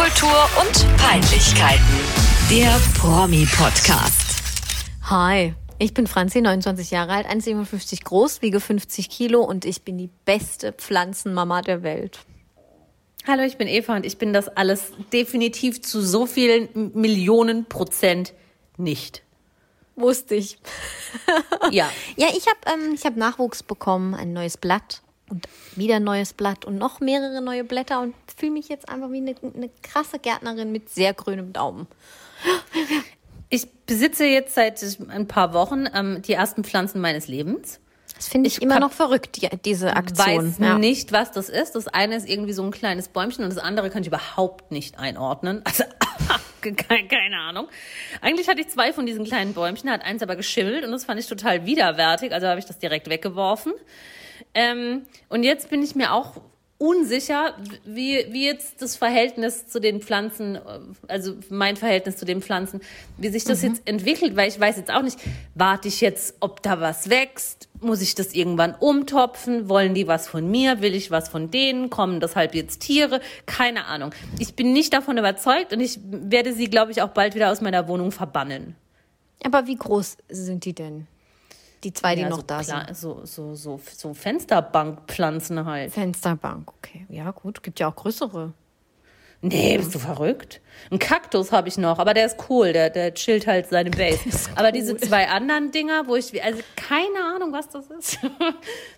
Popkultur und Peinlichkeiten. Der Promi-Podcast. Hi, ich bin Franzi, 29 Jahre alt, 1,57 groß, wiege 50 Kilo und ich bin die beste Pflanzenmama der Welt. Hallo, ich bin Eva und ich bin das alles definitiv zu so vielen Millionen Prozent nicht. Wusste ich. Ja. Ja, ich habe ähm, ich hab Nachwuchs bekommen, ein neues Blatt und wieder ein neues Blatt und noch mehrere neue Blätter und fühle mich jetzt einfach wie eine, eine krasse Gärtnerin mit sehr grünem Daumen. Ich besitze jetzt seit ein paar Wochen ähm, die ersten Pflanzen meines Lebens. Das finde ich, Ich immer noch verrückt, die, diese Aktion. Weiß ja. nicht, was das ist. Das eine ist irgendwie so ein kleines Bäumchen und das andere kann ich überhaupt nicht einordnen. Also keine, keine Ahnung. Eigentlich hatte ich zwei von diesen kleinen Bäumchen, hat eins aber geschimmelt und das fand ich total widerwärtig. Also habe ich das direkt weggeworfen. Ähm, und jetzt bin ich mir auch unsicher, wie, wie jetzt das Verhältnis zu den Pflanzen, äh, also mein Verhältnis zu den Pflanzen, wie sich das jetzt entwickelt, weil ich weiß jetzt auch nicht, warte ich jetzt, ob da was wächst, muss ich das irgendwann umtopfen, wollen die was von mir, will ich was von denen, kommen deshalb jetzt Tiere, keine Ahnung. Ich bin nicht davon überzeugt und ich werde sie, glaube ich, auch bald wieder aus meiner Wohnung verbannen. Aber wie groß sind die denn? Die zwei, die Ja, noch so, da sind. so, so, so, so Fensterbankpflanzen halt. Fensterbank, okay. Ja, gut. Gibt ja auch größere. Nee, bist du verrückt? Ein Kaktus habe ich noch, aber der ist cool, der, der chillt halt seine Base. Aber diese zwei anderen Dinger, wo ich, also keine Ahnung, was das ist.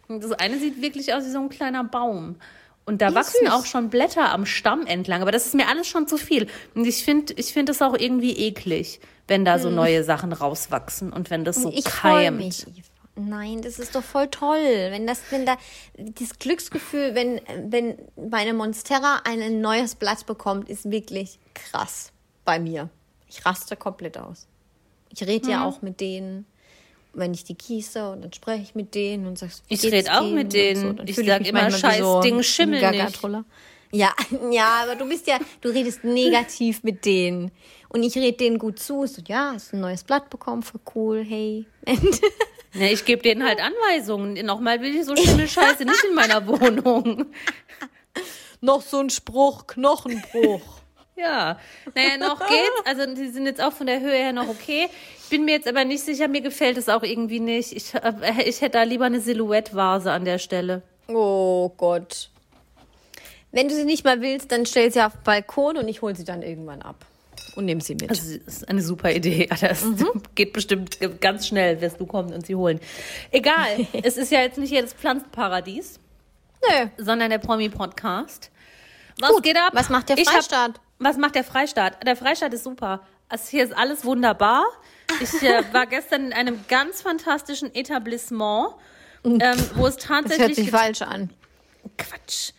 Das eine sieht wirklich aus wie so ein kleiner Baum. Und da wachsen süß. auch schon Blätter am Stamm entlang, aber das ist mir alles schon zu viel. Und ich finde, ich finde es auch irgendwie eklig, wenn da so neue Sachen rauswachsen und wenn das so Hm. ich keimt. mich. Nein, das ist doch voll toll, wenn das, wenn da dieses Glücksgefühl, wenn wenn meine Monstera ein neues Blatt bekommt, ist wirklich krass bei mir. Ich raste komplett aus. Ich rede Mhm. ja auch mit denen, wenn ich die gieße und dann spreche ich mit denen und sagst, Ich geht's red auch mit denen. Dann Ich fühle sag mich immer, scheiß Ding, ein schimmel nicht. Ja, ja, aber du bist ja, du redest negativ mit denen. Und ich rede denen gut zu. So, ja, hast ein neues Blatt bekommen, voll cool, hey. Ja, ich gebe denen halt Anweisungen. Nochmal will ich so Schimmelscheiße nicht in meiner Wohnung. Noch so ein Spruch, Knochenbruch. Ja, naja, noch geht's. Also die sind jetzt auch von der Höhe her noch okay. Ich bin mir jetzt aber nicht sicher, mir gefällt es auch irgendwie nicht. Ich, äh, ich hätte da lieber eine Silhouette-Vase an der Stelle. Oh Gott. Wenn du sie nicht mal willst, dann stell sie auf den Balkon und ich hole sie dann irgendwann ab. Und nehme sie mit. Das ist eine super Idee. Das geht bestimmt ganz schnell, wirst du kommen und sie holen. Egal, es ist ja jetzt nicht jedes Pflanzenparadies, Nö. sondern der Promi-Podcast. Was Gut, geht ab? was macht der Freistaat? Was macht der Freistaat? Der Freistaat ist super. Also hier ist alles wunderbar. Ich äh, war gestern in einem ganz fantastischen Etablissement, ähm, wo es Das hört tatsächlich sich falsch an. Quatsch,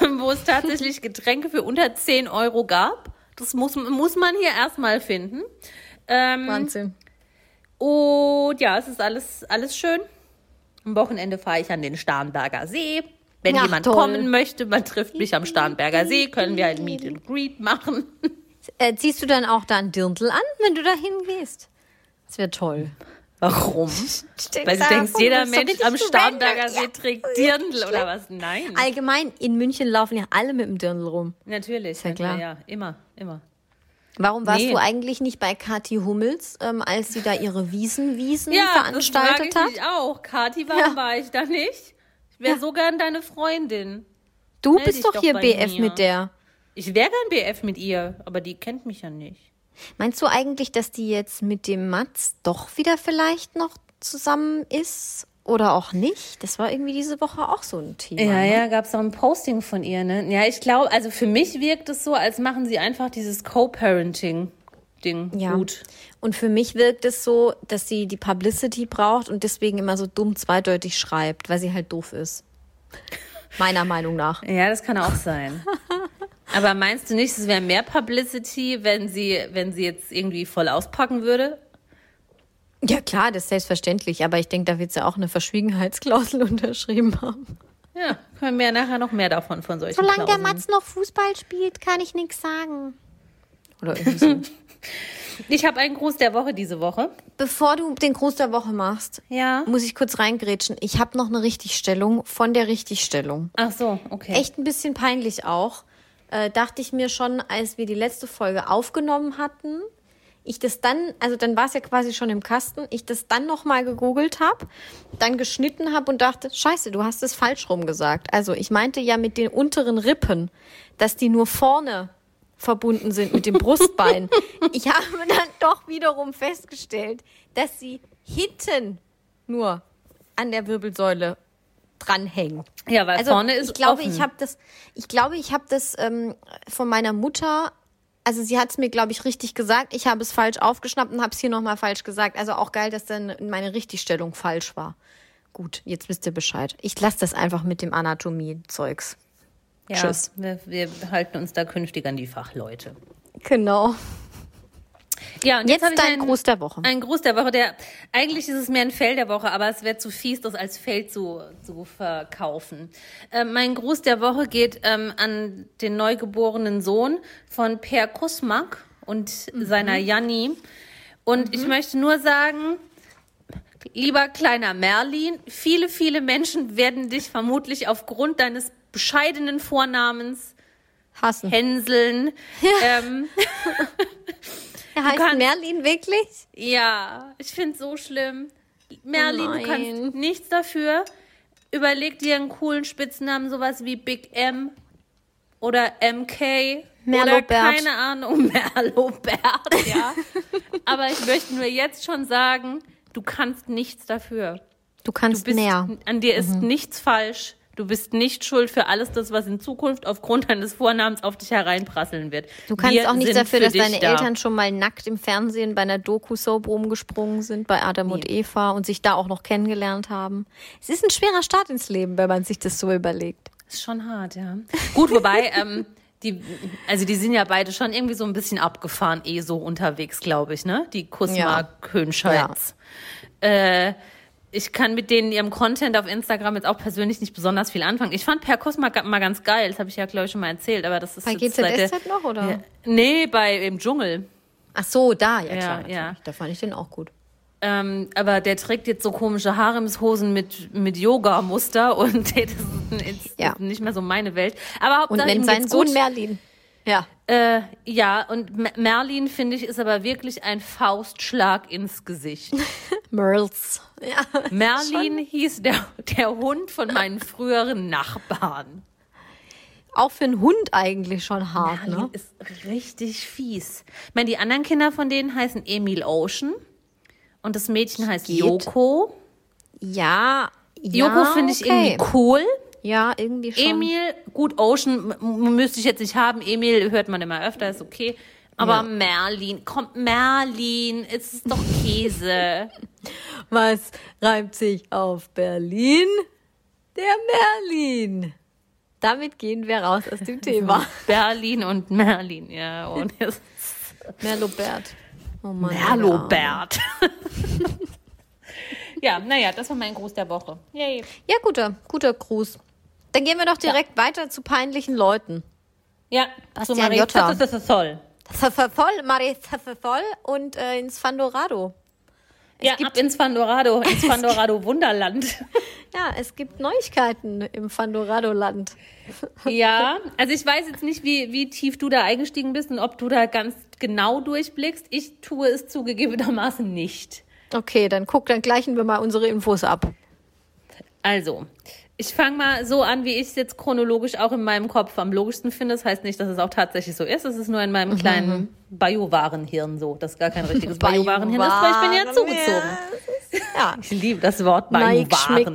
wo es tatsächlich Getränke für unter 10 Euro gab. Das muss, muss man hier erstmal finden. Ähm, Wahnsinn. und ja, es ist alles, alles schön. Am Wochenende fahre ich an den Starnberger See. Wenn Ach, jemand toll. kommen möchte, man trifft mich am Starnberger See, können wir halt Meet and Greet machen. Äh, ziehst du dann auch da ein Dirndl an, wenn du da hingehst? Das wäre toll. Warum? Weil du denkst, jeder Mensch am Starnberger See trägt Dirndl oder was? Nein. Allgemein, in München laufen ja alle mit dem Dirndl rum. Natürlich. ja klar. Ja, immer, immer. Warum warst Nee. du eigentlich nicht bei Kathi Hummels, ähm, als sie da ihre Wiesen-Wiesen Ja, veranstaltet das frage hat? ich mich auch. Kathi, warum Ja. war ich da nicht? Ich wäre so gern deine Freundin. Du Meld bist doch hier BF mir. mit der. Ich wäre gern BF mit ihr, aber die kennt mich ja nicht. Meinst du eigentlich, dass die jetzt mit dem Mats doch wieder vielleicht noch zusammen ist? Oder auch nicht? Das war irgendwie diese Woche auch so ein Thema. Ja, ne? ja, gab es auch ein Posting von ihr, ne? Ja, ich glaube, also für mich wirkt es so, als machen sie einfach dieses Co-Parenting-Ding Ja. gut. Und für mich wirkt es so, dass sie die Publicity braucht und deswegen immer so dumm zweideutig schreibt, weil sie halt doof ist. Meiner Meinung nach. Ja, das kann auch sein. aber meinst du nicht, es wäre mehr Publicity, wenn sie, wenn sie jetzt irgendwie voll auspacken würde? Ja, klar, das ist selbstverständlich, aber ich denke, da wird sie auch eine Verschwiegenheitsklausel unterschrieben haben. Ja, können wir ja nachher noch mehr davon von solchen Solange der Klauseln. Mats noch Fußball spielt, kann ich nichts sagen. Oder irgendwie so. Ich habe einen Gruß der Woche diese Woche. Bevor du den Gruß der Woche machst, Ja. muss ich kurz reingrätschen. Ich habe noch eine Richtigstellung von der Richtigstellung. Ach so, okay. Echt ein bisschen peinlich auch. äh, dachte ich mir schon, als wir die letzte Folge aufgenommen hatten, ich das dann, also dann war es ja quasi schon im Kasten, ich das dann nochmal gegoogelt habe, dann geschnitten habe und dachte, scheiße, du hast es falsch rum gesagt. Also ich meinte ja mit den unteren Rippen, dass die nur vorne verbunden sind mit dem Brustbein. ich habe dann doch wiederum festgestellt, dass sie hinten nur an der Wirbelsäule dranhängen. Ja, weil Also vorne ist ich glaube, offen. ich habe das, ich glaube, ich habe das ähm, von meiner Mutter. Also sie hat es mir, glaube ich, richtig gesagt. Ich habe es falsch aufgeschnappt und habe es hier nochmal falsch gesagt. Also auch geil, dass dann meine Richtigstellung falsch war. Gut, jetzt wisst ihr Bescheid. Ich lasse das einfach mit dem Anatomie-Zeugs. Ja, Tschüss. Wir, wir halten uns da künftig an die Fachleute. Genau. Ja, und Jetzt ich dein einen- Gruß der Woche. Ein Gruß der Woche, der eigentlich ist es mehr ein Fell der Woche, aber es wäre zu fies, das als Fell zu, zu verkaufen. Ähm, mein Gruß der Woche geht ähm, an den neugeborenen Sohn von Per Kusmak und seiner Janni. Und ich möchte nur sagen, lieber kleiner Merlin, viele, viele Menschen werden dich vermutlich aufgrund deines bescheidenen Vornamens Hassen. hänseln. Ähm, Er heißt kannst- Merlin wirklich? Ja, ich find's so schlimm. Merlin, Oh du kannst nichts dafür. Überleg dir einen coolen Spitznamen, sowas wie Big M oder MK. Oder Merlobert. keine Ahnung, Merlobert, ja. Aber ich möchte nur jetzt schon sagen, du kannst nichts dafür. Du Du kannst bist, mehr. An dir ist Mhm. nichts falsch. Du bist nicht schuld für alles das, was in Zukunft aufgrund deines Vornamens auf dich hereinprasseln wird. Du kannst Wir auch nichts sind dafür, für dass deine da. Eltern schon mal nackt im Fernsehen bei einer Doku-Soap rumgesprungen sind, bei Adam und Eva und sich da auch noch kennengelernt haben. Es ist ein schwerer Start ins Leben, wenn man sich das so überlegt. Ist schon hart, ja. Gut, wobei, ähm, die, also die sind ja beide schon irgendwie so ein bisschen abgefahren, eh so unterwegs, glaube ich, ne? Die Kusma Ja. Könscheits. Äh, ich kann mit denen ihrem Content auf Instagram jetzt auch persönlich nicht besonders viel anfangen. Ich fand Per Kusma ga- mal ganz geil, das habe ich ja, glaube ich, schon mal erzählt, aber das ist Bei jetzt der, GZSZ noch, oder? Ja, nee, bei im Dschungel. Ach so, da, ja, klar. ja. Da fand ich den auch gut. Ähm, aber der trägt jetzt so komische Haremshosen mit, mit Yoga-Muster und das ist, ist Ja. nicht mehr so meine Welt. Aber Und Hauptsache, nennt ihm seinen Sohn. Merlin. Ja. Äh, ja, und Merlin, finde ich, ist aber wirklich ein Faustschlag ins Gesicht. Merls. Ja. Merlin hieß der, der Hund von meinen früheren Nachbarn. Auch für einen Hund eigentlich schon hart, Merlin ne? ist richtig fies. Ich meine, die anderen Kinder von denen heißen Emil Ocean und das Mädchen heißt Geht. Joko. Ja. ja Joko finde ich okay. irgendwie cool. Ja, irgendwie schon. Emil, gut, Ocean müsste ich jetzt nicht haben. Emil hört man immer öfter, ist okay. Aber Ja. Merlin, kommt Merlin, es ist doch Käse. Was reimt sich auf Berlin? Der Merlin. Damit gehen wir raus aus dem Thema. Berlin und Merlin, ja. Und jetzt Merlobert. Oh Mann. Merlobert. ja, naja, das war mein Gruß der Woche. Yay. Ja, guter, guter Gruß. Dann gehen wir doch direkt weiter zu peinlichen Leuten. Ja, Bastian so Marie, Jotta. Voll, Marie voll und äh, ins Fandorado. ja, gibt- ab ins Fandorado, ins Fandorado Wunderland. Ja, es gibt Neuigkeiten im Fandorado-Land. Ja, also ich weiß jetzt nicht, wie, wie tief du da eingestiegen bist und ob du da ganz genau durchblickst. Ich tue es zugegebenermaßen nicht. Okay, dann guck, dann gleichen wir mal unsere Infos ab. Also, ich fange mal so an, wie ich es jetzt chronologisch auch in meinem Kopf am logischsten finde. Das heißt nicht, dass es auch tatsächlich so ist. Es ist nur in meinem kleinen Biowarenhirn so. Das ist gar kein richtiges Biowarenhirn ist, weil ich bin ja zugezogen. Ja, Ich liebe das Wort Biowaren.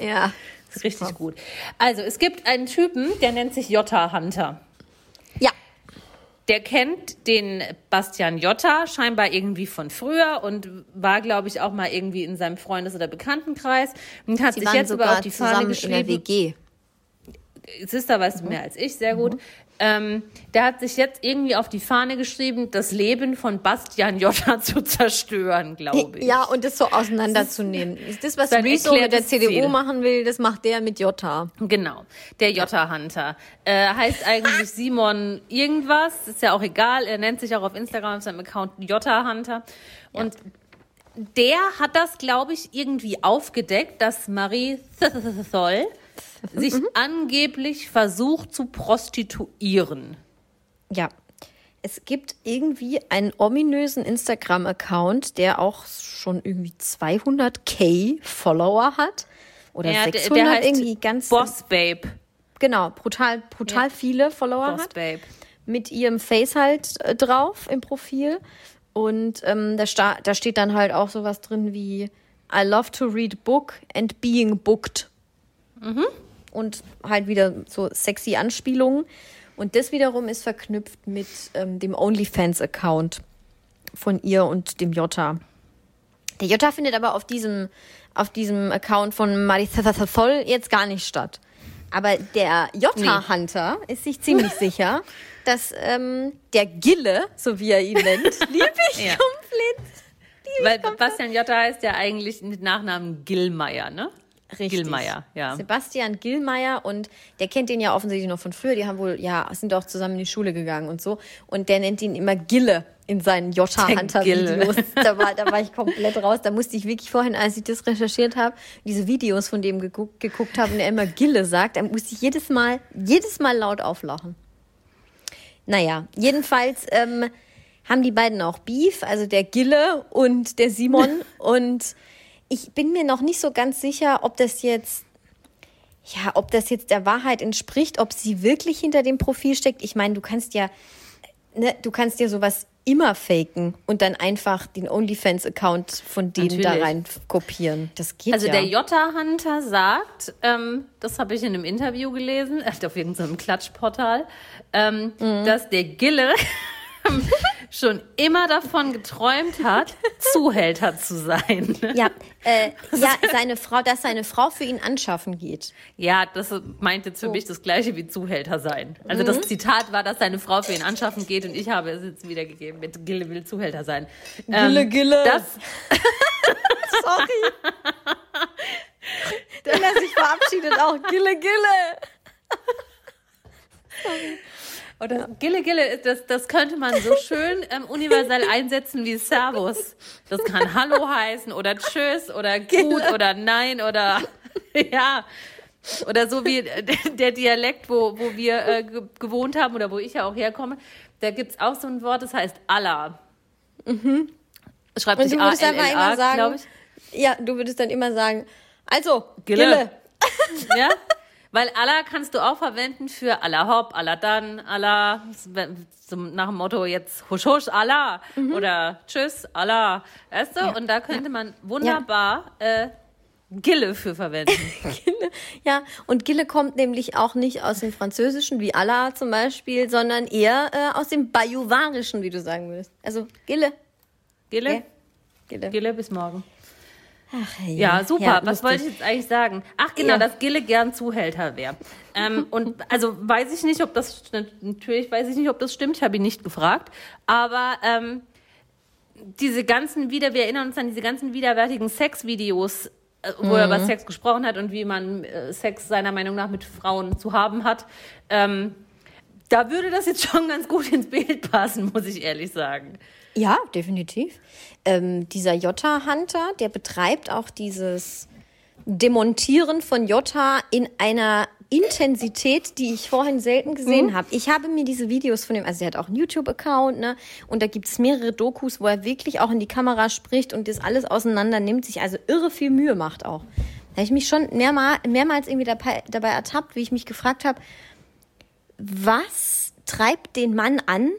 Ja. ist richtig gut. Also, es gibt einen Typen, der nennt sich Jota Hunter. Der kennt den Bastian Jotta scheinbar irgendwie von früher und war, glaube ich, auch mal irgendwie in seinem Freundes- oder Bekanntenkreis und hat Sie sich jetzt aber sogar auf die Fahne zusammen in der geschrieben. WG. Sister weißt du mehr als ich, sehr gut. Ähm, der hat sich jetzt irgendwie auf die Fahne geschrieben, das Leben von Bastian Jotta zu zerstören, glaube ich. Ja, und das so auseinanderzunehmen. Das, was sein Rezo mit der CDU Ziel. machen will, das macht der mit Jota. Genau, der Jota Hunter. Äh, heißt eigentlich Simon irgendwas, ist ja auch egal. Er nennt sich auch auf Instagram auf seinem Account Jota Hunter. Und der hat das, glaube ich, irgendwie aufgedeckt, dass Marie Zoll sich angeblich versucht zu prostituieren. Ja. Es gibt irgendwie einen ominösen Instagram-Account, der auch schon irgendwie 200k Follower hat. Oder Ja, der- 600 der heißt irgendwie ganz. Boss Babe. Genau, brutal, brutal Ja. viele Follower Boss hat. Babe. mit ihrem Face halt äh, drauf im Profil. Und ähm, da, da steht dann halt auch sowas drin wie I love to read book and being booked. Und halt wieder so sexy Anspielungen. Und das wiederum ist verknüpft mit ähm, dem OnlyFans-Account von ihr und dem Jota. Der Jota findet aber auf diesem, auf diesem Account von Marisol jetzt gar nicht statt. Aber der Jota-Hunter ist sich ziemlich sicher, dass ähm, der Gille, so wie er ihn nennt, liebe ich Ja. komplett. Weil Bastian Jotta heißt ja eigentlich mit Nachnamen Gillmeier, ne? Richtig. Gillmeier, ja. Sebastian Gillmeier und der kennt den ja offensichtlich noch von früher. Die haben wohl, ja, sind auch zusammen in die Schule gegangen und so. Und der nennt ihn immer Gille in seinen Jota-Hunter-Videos. Da war, da war ich komplett raus. Da musste ich wirklich vorhin, als ich das recherchiert habe, diese Videos von dem geguckt, geguckt habe und er immer Gille sagt, dann musste ich jedes Mal, jedes Mal laut auflachen. Naja, jedenfalls ähm, haben die beiden auch Beef, also der Gille und der Simon. und ich bin mir noch nicht so ganz sicher, ob das jetzt, ja, ob das jetzt der Wahrheit entspricht, ob sie wirklich hinter dem Profil steckt. Ich meine, du kannst ja, ne, du kannst ja sowas immer faken und dann einfach den OnlyFans-Account von denen da Natürlich. rein kopieren. Das geht Also ja. der Jota-Hunter sagt, ähm, das habe ich in einem Interview gelesen, auf irgendeinem Klatschportal, ähm, Mhm. dass der Gille schon immer davon geträumt hat, Zuhälter zu sein. ja, äh, ja, seine Frau, dass seine Frau für ihn anschaffen geht. Ja, das meint jetzt für mich das gleiche wie Zuhälter sein. Also das Zitat war, dass seine Frau für ihn anschaffen geht und ich habe es jetzt wiedergegeben mit Gille will Zuhälter sein. Gille, Gille. Das, Sorry. Wenn er sich verabschiedet, auch Gille, Gille. Oder Gille Gille, das, das könnte man so schön ähm, universell einsetzen wie Servus. Das kann Hallo heißen oder Tschüss oder gut oder Nein oder ja. Oder so wie äh, der Dialekt, wo, wo wir äh, ge gewohnt haben oder wo ich ja auch herkomme, da gibt's auch so ein Wort, das heißt Allah. Schreibt Mhm. Und sich du würdest einfach A-L-L-A, immer sagen, glaube ich. ja, du würdest dann immer sagen, also, Gille. Gille. Ja? Weil Allah kannst du auch verwenden für Allah hopp, Allah dann, Allah, nach dem Motto jetzt husch husch, Allah oder tschüss, Allah. Weißt du? Und da könnte man wunderbar äh, Gille für verwenden. Gille. Ja, und Gille kommt nämlich auch nicht aus dem Französischen, wie Allah zum Beispiel, sondern eher äh, aus dem Bajuwarischen, wie du sagen würdest. Also, Gille. Gille? Ja. Gille. Gille, bis morgen. Ach, Ja, super. Ja, Was wollte ich jetzt eigentlich sagen? Ach genau, Ja. dass Gille gern Zuhälter wäre. Ähm, und also weiß ich nicht, ob das natürlich weiß ich nicht, ob das stimmt. Ich habe ihn nicht gefragt. Aber ähm, diese ganzen wieder, wir erinnern uns an diese ganzen widerwärtigen Sexvideos, äh, wo er über Mhm. Sex gesprochen hat und wie man äh, Sex seiner Meinung nach mit Frauen zu haben hat. Ähm, da würde das jetzt schon ganz gut ins Bild passen, muss ich ehrlich sagen. Ja, definitiv. Ähm, dieser Jota-Hunter, der betreibt auch dieses Demontieren von Jota in einer Intensität, die ich vorhin selten gesehen habe. Ich habe mir diese Videos von ihm, also er hat auch einen YouTube-Account, ne? Und da gibt's mehrere Dokus, wo er wirklich auch in die Kamera spricht und das alles auseinander nimmt, sich also irre viel Mühe macht auch. Da habe ich mich schon mehrmal, mehrmals irgendwie dabei, dabei ertappt, wie ich mich gefragt habe, was treibt den Mann an,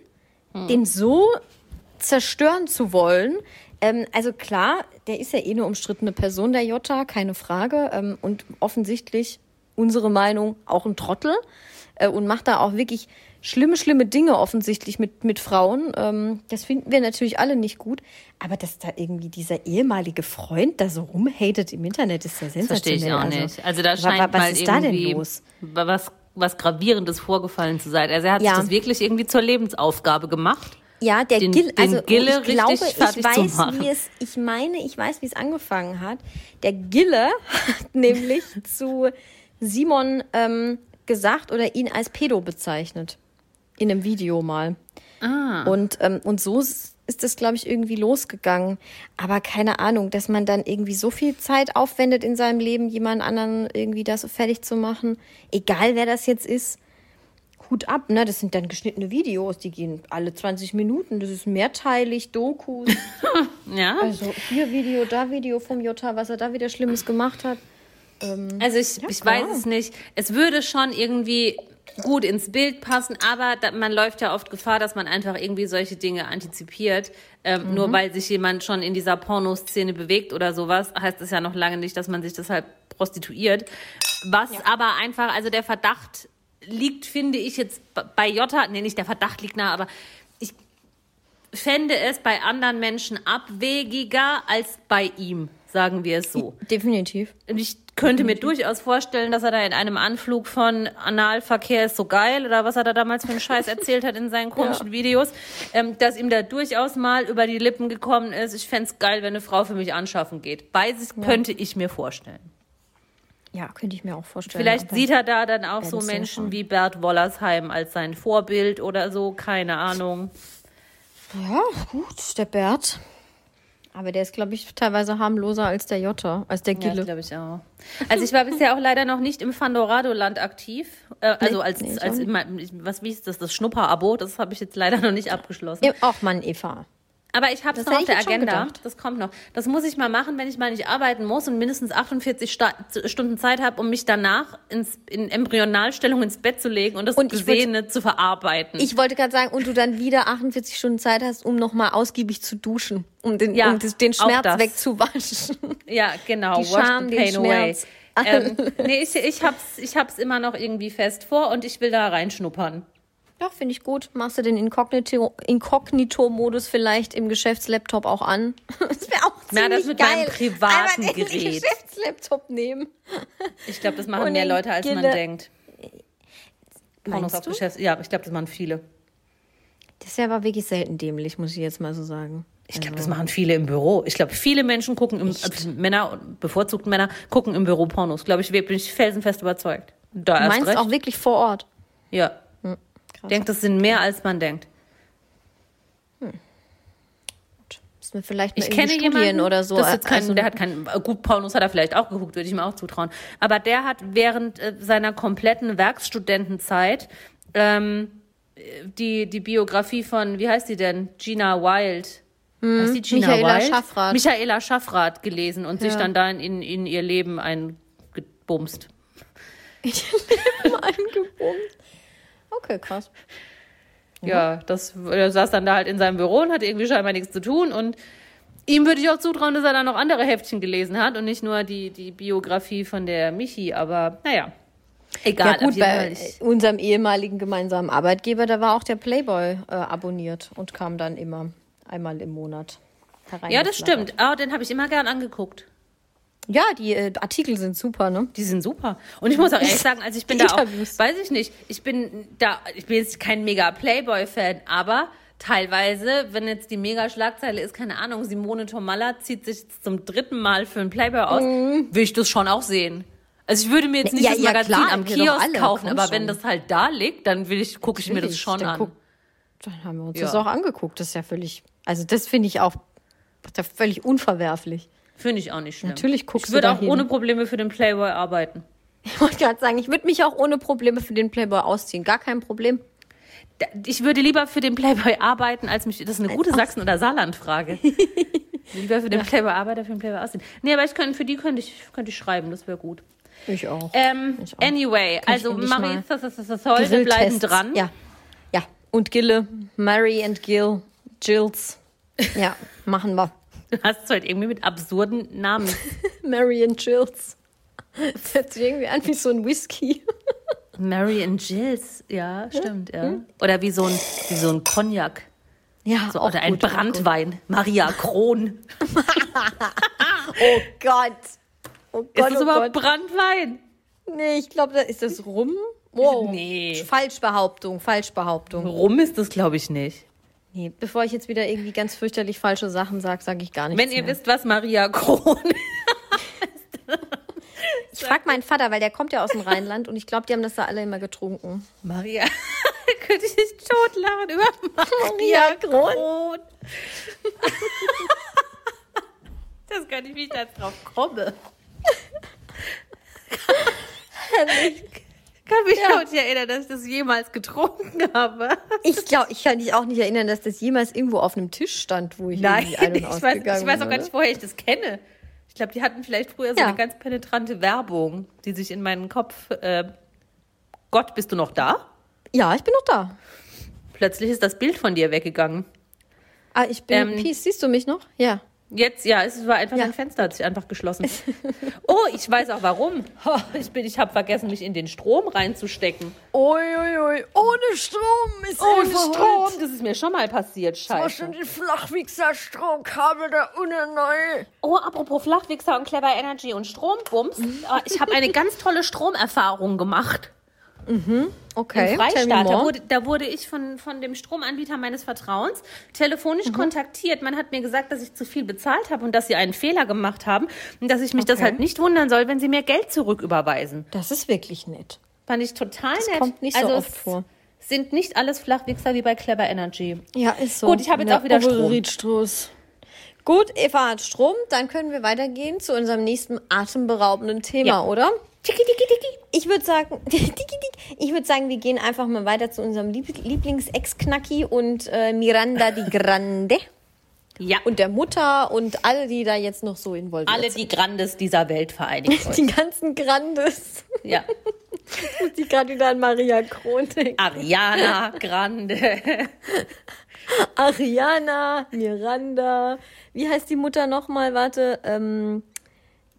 den so zerstören zu wollen? Ähm, also klar, der ist ja eh eine umstrittene Person, der Jota, keine Frage. Ähm, und offensichtlich unsere Meinung auch ein Trottel äh, und macht da auch wirklich schlimme, schlimme Dinge offensichtlich mit, mit Frauen. Ähm, das finden wir natürlich alle nicht gut. Aber dass da irgendwie dieser ehemalige Freund da so rumhatet im Internet, ist ja sensationell. Verstehe ich auch Also, nicht. Also da scheint wa- was mal ist da denn irgendwie los? was was gravierendes vorgefallen zu sein. Also er hat Ja. sich das wirklich irgendwie zur Lebensaufgabe gemacht. Ja, der den- Gil, den also Gille ich glaube, ich weiß, wie es, ich meine, ich weiß, wie es angefangen hat. Der Gille hat nämlich zu Simon ähm, gesagt oder ihn als Pedo bezeichnet. In einem Video mal. Ah. Und, ähm, und so ist das, glaube ich, irgendwie losgegangen. Aber keine Ahnung, dass man dann irgendwie so viel Zeit aufwendet in seinem Leben, jemand anderen irgendwie das so fertig zu machen. Egal wer das jetzt ist. Hut ab, ne? Das sind dann geschnittene Videos, die gehen alle 20 Minuten. Das ist mehrteilig, Dokus. Ja. Also hier Video, da Video vom Jota, was er da wieder Schlimmes gemacht hat. Also ich, ich keine weiß es nicht. Es würde schon irgendwie gut ins Bild passen, aber da, man läuft ja oft Gefahr, dass man einfach irgendwie solche Dinge antizipiert. Ähm, Mhm. Nur weil sich jemand schon in dieser Pornoszene bewegt oder sowas, heißt es ja noch lange nicht, dass man sich deshalb prostituiert. Was aber einfach, also der Verdacht liegt, finde ich jetzt bei Jota, nee, nicht der Verdacht liegt nahe, aber ich fände es bei anderen Menschen abwegiger als bei ihm, sagen wir es so. Definitiv. Und ich könnte mir durchaus vorstellen, dass er da in einem Anflug von Analverkehr ist so geil oder was er da damals für einen Scheiß erzählt hat in seinen komischen Videos, ähm, dass ihm da durchaus mal über die Lippen gekommen ist. Ich fänd's geil, wenn eine Frau für mich anschaffen geht. Beides könnte ich mir vorstellen. Ja, könnte ich mir auch vorstellen. Vielleicht sieht er da dann auch Ja, so ja Menschen wie Bert Wollersheim als sein Vorbild oder so, keine Ahnung. Ja, gut, der Bert. Aber der ist, glaube ich, teilweise harmloser als der Jota, als der Ja, Gille. glaube ich auch. Also ich war bisher auch leider noch nicht im Fandorado-Land aktiv. Äh, also Nee, als, nee, als in mein, was wie ist das, das Schnupper-Abo, das habe ich jetzt leider noch nicht abgeschlossen. Ja, auch Mann, Eva. Aber ich habe es noch auf der Agenda. Das kommt noch. Das muss ich mal machen, wenn ich mal nicht arbeiten muss und mindestens 48 Sta Stunden Zeit habe, um mich danach ins, in Embryonalstellung ins Bett zu legen und das Und Gesehene zu verarbeiten. Ich wollte gerade sagen, und du dann wieder 48 Stunden Zeit hast, um nochmal ausgiebig zu duschen, um den, Ja, um das, den Schmerz wegzuwaschen. Ja, genau. Die Wash Scham, the den pain away. Schmerz. ähm, nee, ich, ich hab's, ich hab's immer noch irgendwie fest vor und ich will da reinschnuppern. Ja, finde ich gut. Machst du den Inkognito- Inkognito-Modus vielleicht im Geschäftslaptop auch an? Das wäre auch Na, ziemlich das mit geil. meinem privaten den Gerät. Geschäftslaptop nehmen. Ich glaube, das machen Und mehr den Leute, als man denkt. Pornos auf? Geschäfts ja, ich glaube, das machen viele. Das ist ja aber wirklich selten dämlich, muss ich jetzt mal so sagen. Ich glaube, das machen viele im Büro. Ich glaube, viele Menschen gucken im äh, Männer, bevorzugt Männer, gucken im Büro Pornos. Glaube ich, bin ich felsenfest überzeugt. Da Du meinst recht. auch wirklich vor Ort. Ja. Krass. Denkt, das sind mehr als man denkt. Müssen wir vielleicht mal Ich kenne Studien jemanden, oder so. Das ist kein, also- der hat kein, gut, Pornos hat er vielleicht auch geguckt, würde ich mir auch zutrauen. Aber der hat während äh, seiner kompletten Werkstudentenzeit ähm, die, die Biografie von, wie heißt die denn? Gina Wild. heißt die Gina. Michaela Wild? Schaffrath. Michaela Schaffrath gelesen und sich Ja. dann da in, in ihr Leben eingebumst. eingebumst. Okay, krass. Ja, das, er saß dann da halt in seinem Büro und hatte irgendwie scheinbar nichts zu tun und ihm würde ich auch zutrauen, dass er dann noch andere Heftchen gelesen hat und nicht nur die, die Biografie von der Michi, aber naja. Egal, Ja gut, bei unserem ehemaligen gemeinsamen Arbeitgeber, da war auch der Playboy äh, abonniert und kam dann immer einmal im Monat herein. ja, das stimmt. Ah, den habe ich immer gern angeguckt. Ja, die äh, Artikel sind super, ne? Die sind super. Und ich muss auch ehrlich sagen, also ich bin da auch, weiß ich nicht, ich bin da, ich bin jetzt kein mega Playboy-Fan, aber teilweise, wenn jetzt die mega Schlagzeile ist, keine Ahnung, Simone Tomalla zieht sich zum dritten Mal für einen Playboy aus, will ich das schon auch sehen. Also ich würde mir jetzt nicht Ja, das ja, Magazin klar, am Kiosk alle, kaufen, aber wenn schon. das halt da liegt, dann will ich, gucke ich mir das schon dann an. guck- Dann haben wir uns Ja. das auch angeguckt. Das ist ja völlig, also das finde ich auch völlig unverwerflich. Finde ich auch nicht schlimm. Natürlich guckst Ich würde du auch dahin. ohne Probleme für den Playboy arbeiten. Ich wollte gerade sagen, ich würde mich auch ohne Probleme für den Playboy ausziehen. Gar kein Problem. Ich würde lieber für den Playboy arbeiten, als mich. Das ist eine gute Sachsen- oder Saarland-Frage. lieber für den Playboy arbeiten, für den Playboy aussehen. Nee, aber ich könnte, für die könnte ich, könnte ich schreiben, das wäre gut. Ich auch. Ähm, Ich auch. anyway, Kann ich also Marie, das heute bleiben dran. Ja. Ja. Und Gille. Mary and Gil. Jills. Ja, machen wir. Du hast es heute irgendwie mit absurden Namen. Mary and Jills. Das hört sich irgendwie an wie so ein Whisky. Mary and Jills, ja, stimmt, ja. Oder wie so ein, wie so ein Cognac. Ja, So, oder ein. Brandwein. Maria Kron. Oh Gott. Oh Ist Gott, das oh überhaupt Gott. Brandwein? Nee, ich glaube, da ist das rum. Wow. Nee. Falschbehauptung, Falschbehauptung. Rum ist das, glaube ich, nicht. Nee, bevor ich jetzt wieder irgendwie ganz fürchterlich falsche Sachen sage, sage ich gar nichts Wenn ihr mehr. wisst, was Maria Kron Ich frage meinen Vater, weil der kommt ja aus dem Rheinland und ich glaube, die haben das da alle immer getrunken. Maria, könnte ich nicht totlachen über Maria Kron. Kron. das kann ich nicht jetzt drauf komme. Kann mich auch nicht erinnern, dass ich das jemals getrunken habe. Ich glaube, ich kann mich auch nicht erinnern, dass das jemals irgendwo auf einem Tisch stand, wo ich Nein, ich weiß, ich weiß auch gar nicht, woher ich das kenne. Ich glaube, die hatten vielleicht früher so Ja. eine ganz penetrante Werbung, die sich in meinen Kopf. Äh, Gott, bist du noch da? Ja, ich bin noch da. Plötzlich ist das Bild von dir weggegangen. Ah, ich bin Ähm, Peace. Siehst du mich noch? Ja. Jetzt, ja, es war einfach Ja. ein Fenster, hat sich einfach geschlossen. oh, ich weiß auch warum. Ich, bin- ich habe vergessen, mich in den Strom reinzustecken. Ui, ui, ui. Ohne Strom ist Ohne Strom, das ist mir schon mal passiert, scheiße. die Flachwichser-Stromkabel da unten neu. Oh, apropos Flachwichser und Clever Energy und Strombums. Mhm. äh, Ich habe eine ganz tolle Stromerfahrung gemacht. Okay, Im Freistaat. Da wurde, da wurde ich von, von dem Stromanbieter meines Vertrauens Mhm. telefonisch kontaktiert. Man hat mir gesagt, dass ich zu viel bezahlt habe und dass sie einen Fehler gemacht haben und dass ich mich Okay. deshalb nicht wundern soll, wenn sie mir Geld zurücküberweisen. Das ist wirklich nett. Fand ich total nett. kommt nicht so also oft es vor. Sind nicht alles Flachwichser wie bei Clever Energy. Ja, ist so. Gut, ich habe jetzt auch wieder Strom. Gut, Eva hat Strom. Dann können wir weitergehen zu unserem nächsten atemberaubenden Thema, Ja. oder? Ich würde sagen, ich würde sagen, wir gehen einfach mal weiter zu unserem Lieb- Lieblings-Ex-Knacki und äh, Miranda die Grande Ja, und und der Mutter und alle, die da jetzt noch so involviert alle sind. die Grandes dieser Welt vereinigt. Die ganzen Grandes. Ja. Muss ich gerade wieder an Maria Kron denken. Ariana Grande. Ariana, Miranda. Wie heißt die Mutter nochmal? Warte, ähm,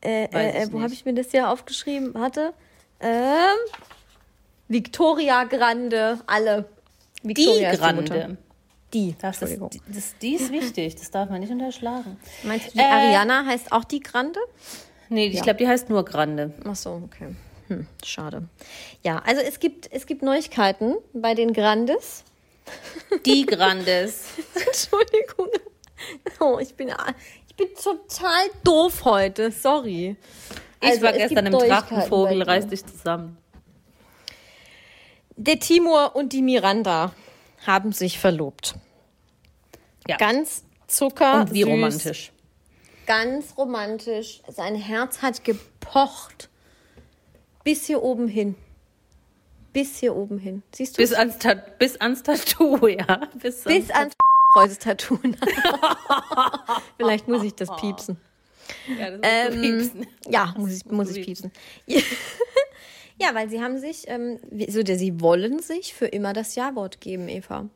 äh, äh, ich wo habe ich mir das hier aufgeschrieben? Warte. Ähm, Victoria Grande, alle. Die Victoria Mutter. Grande. Die. Das ist, die, das, die ist wichtig, das darf man nicht unterschlagen. Meinst du, die Äh, Ariana heißt auch die Grande? Nee, ich Ja. glaube, die heißt nur Grande. Ach so, okay. Hm, schade. Ja, also es gibt, es gibt Neuigkeiten bei den Grandes. Die Grandes. Entschuldigung. Oh, ich bin, bin total doof heute. Sorry. Ich Also, war es gestern im Drachenvogel, reiß dich zusammen. Der Timur und die Miranda haben sich verlobt. Ja. Ganz Zucker. Und wie süß, romantisch. Ganz romantisch. Sein Herz hat gepocht. Bis hier oben hin. Bis hier oben hin. Siehst du? Bis ans, Ta bis ans Tattoo, ja. Bis, Bis ans Kreuztattoo. Vielleicht muss ich das piepsen. Ja, das Ähm, piepsen. Ja, muss ich, muss ich piepsen. Ja, weil sie haben sich, ähm, so, der- sie wollen sich für immer das Ja-Wort geben, Eva.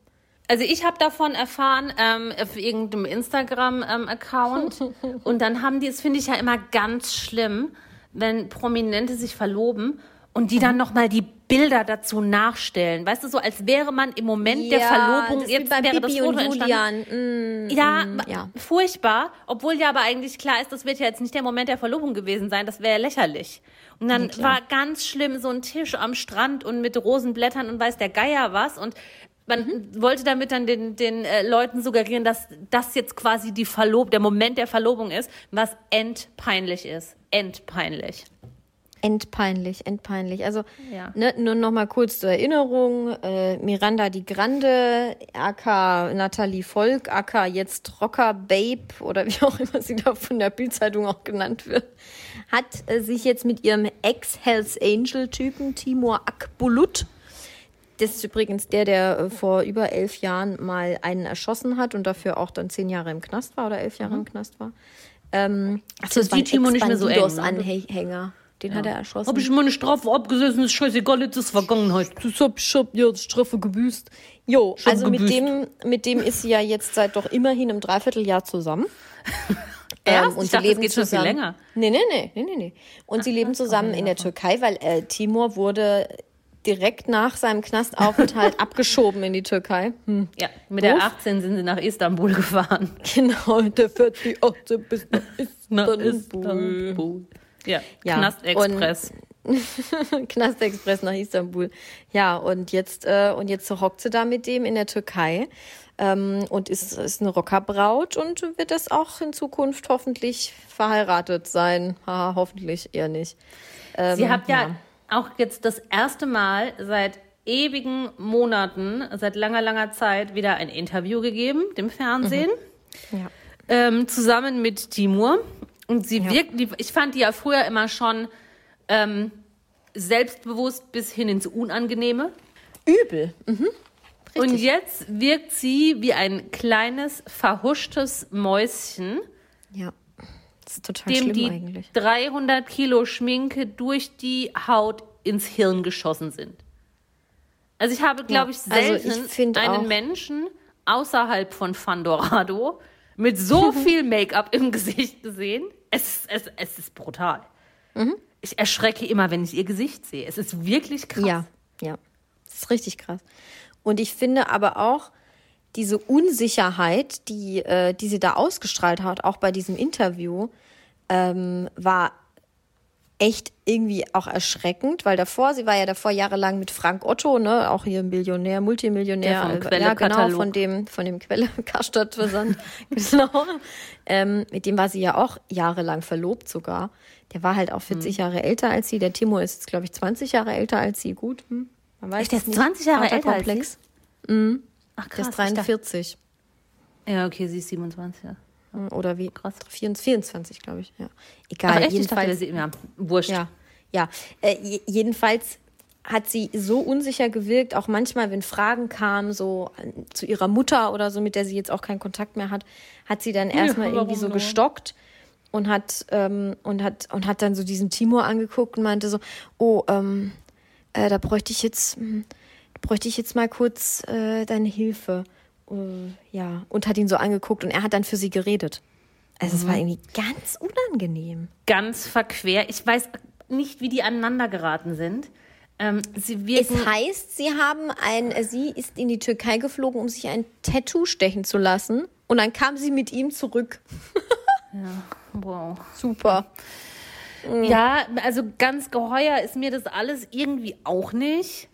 Also ich habe davon erfahren ähm, auf irgendeinem Instagram-Account und dann haben die, das finde ich ja immer ganz schlimm, wenn Prominente sich verloben und die dann noch mal die Bilder dazu nachstellen. Weißt du, so als wäre man im Moment der Verlobung, das jetzt wäre das Bibi Foto und entstanden. Mm, Ja, mm, ja. furchtbar. Obwohl ja aber eigentlich klar ist, das wird ja jetzt nicht der Moment der Verlobung gewesen sein. Das wäre lächerlich. Und dann war ganz schlimm so ein Tisch am Strand und mit Rosenblättern und weiß der Geier was. Und man Mhm. wollte damit dann den, den äh, Leuten suggerieren, dass das jetzt quasi die Verlob der Moment der Verlobung ist, was endpeinlich ist. Endpeinlich. Endpeinlich, endpeinlich. Also, Ja. ne, nur noch mal kurz zur Erinnerung. Äh, Miranda die Grande, aka Nathalie Volk, aka jetzt Rocker Babe oder wie auch immer sie da von der Bildzeitung auch genannt wird, hat äh, sich jetzt mit ihrem Ex-Hells Angel-Typen Timur Akbulut, das ist übrigens der, der äh, vor über elf Jahren mal einen erschossen hat und dafür auch dann zehn Jahre im Knast war oder elf Jahre im Knast war. Ähm, Achso, das war ein sieht Timo nicht mehr so eng, ne? Ex-Bandidos-Anhänger. Den hat er erschossen. Habe ich meine Strafe abgesessen, ist scheißegal, jetzt ist Vergangenheit. Das hab ich hab ja die Strafe gebüßt. Jo, Schon also mit gebüßt. dem, mit dem ist sie ja jetzt seit doch immerhin einem Dreivierteljahr zusammen. Erst? und Ich sie dachte, leben geht schon viel zusammen. länger. Nee, nee, nee, nee, nee, nee. Und sie leben zusammen in der Türkei, weil äh, Timur wurde direkt nach seinem Knastaufenthalt abgeschoben in die Türkei. Hm. Ja, mit der Doof. 18 sind sie nach Istanbul gefahren. Genau, der fährt die 18 bis nach Nach Istanbul. Istanbul. Ja, Ja, Knastexpress. Knastexpress nach Istanbul. Ja, und jetzt, äh, und jetzt hockt sie da mit dem in der Türkei ähm, und ist, ist eine Rockerbraut und wird das auch in Zukunft hoffentlich verheiratet sein. Haha, hoffentlich eher nicht. Ähm, Sie hat ja, auch jetzt das erste Mal seit ewigen Monaten, seit langer, langer Zeit wieder ein Interview gegeben, dem Fernsehen, Ja. ähm, zusammen mit Timur. Und sie Ja. wirkt, die, ich fand die ja früher immer schon ähm, selbstbewusst bis hin ins Unangenehme. Übel. Mhm. Und jetzt wirkt sie wie ein kleines, verhuschtes Mäuschen, Ja. Das ist total dem schlimm die eigentlich. 300 Kilo Schminke durch die Haut ins Hirn geschossen sind. Also ich habe, glaube ich, also ich selten find einen auch- Menschen außerhalb von Fandorado mit so viel Make-up im Gesicht gesehen. Es ist, es, es ist brutal. Mhm. Ich erschrecke immer, wenn ich ihr Gesicht sehe. Es ist wirklich krass. Ja, ja. Das ist richtig krass. Und ich finde aber auch diese Unsicherheit, die, äh, die sie da ausgestrahlt hat, auch bei diesem Interview, ähm, war echt irgendwie auch erschreckend, weil davor, sie war ja davor jahrelang mit Frank Otto, ne, auch hier Millionär, Multimillionär, Der vom ja, genau, von dem, von dem Quelle Karstadt-Versand, genau. Ähm, mit dem war sie ja auch jahrelang verlobt sogar. Der war halt auch 40 Mhm. Jahre älter als sie. Der Timo ist jetzt, glaube ich, 20 Jahre älter als sie. Gut, hm. man weiß Echt, der ist nicht. 20 Jahre älter als Vaterkomplex. Ach Der krass. ist ich dachte- 43. Ja, okay, sie ist 27. Ja. Hm, Oder wie? Krass. 24, 24, glaube ich. Ja. Ach Egal, echt? Ich dachte, jedenfalls. sie, ja, wurscht. Ja, ja. Äh, je- jedenfalls hat sie so unsicher gewirkt, auch manchmal, wenn Fragen kamen, so an- zu ihrer Mutter oder so, mit der sie jetzt auch keinen Kontakt mehr hat, hat sie dann erstmal irgendwie warum so nur? gestockt und hat, ähm, und hat, und hat dann so diesen Timur angeguckt und meinte so, oh, ähm, äh, da bräuchte ich jetzt, hm, da bräuchte ich jetzt mal kurz äh, deine Hilfe. Äh, ja, und hat ihn so angeguckt und er hat dann für sie geredet. Also es war irgendwie ganz unangenehm. Ganz verquer. Ich weiß nicht, wie die aneinander geraten sind. Ähm, sie wirken. Es heißt, sie haben ein, sie ist in die Türkei geflogen, um sich ein Tattoo stechen zu lassen. Und dann kam sie mit ihm zurück. wow. Super. Ja, also ganz geheuer ist mir das alles irgendwie auch nicht.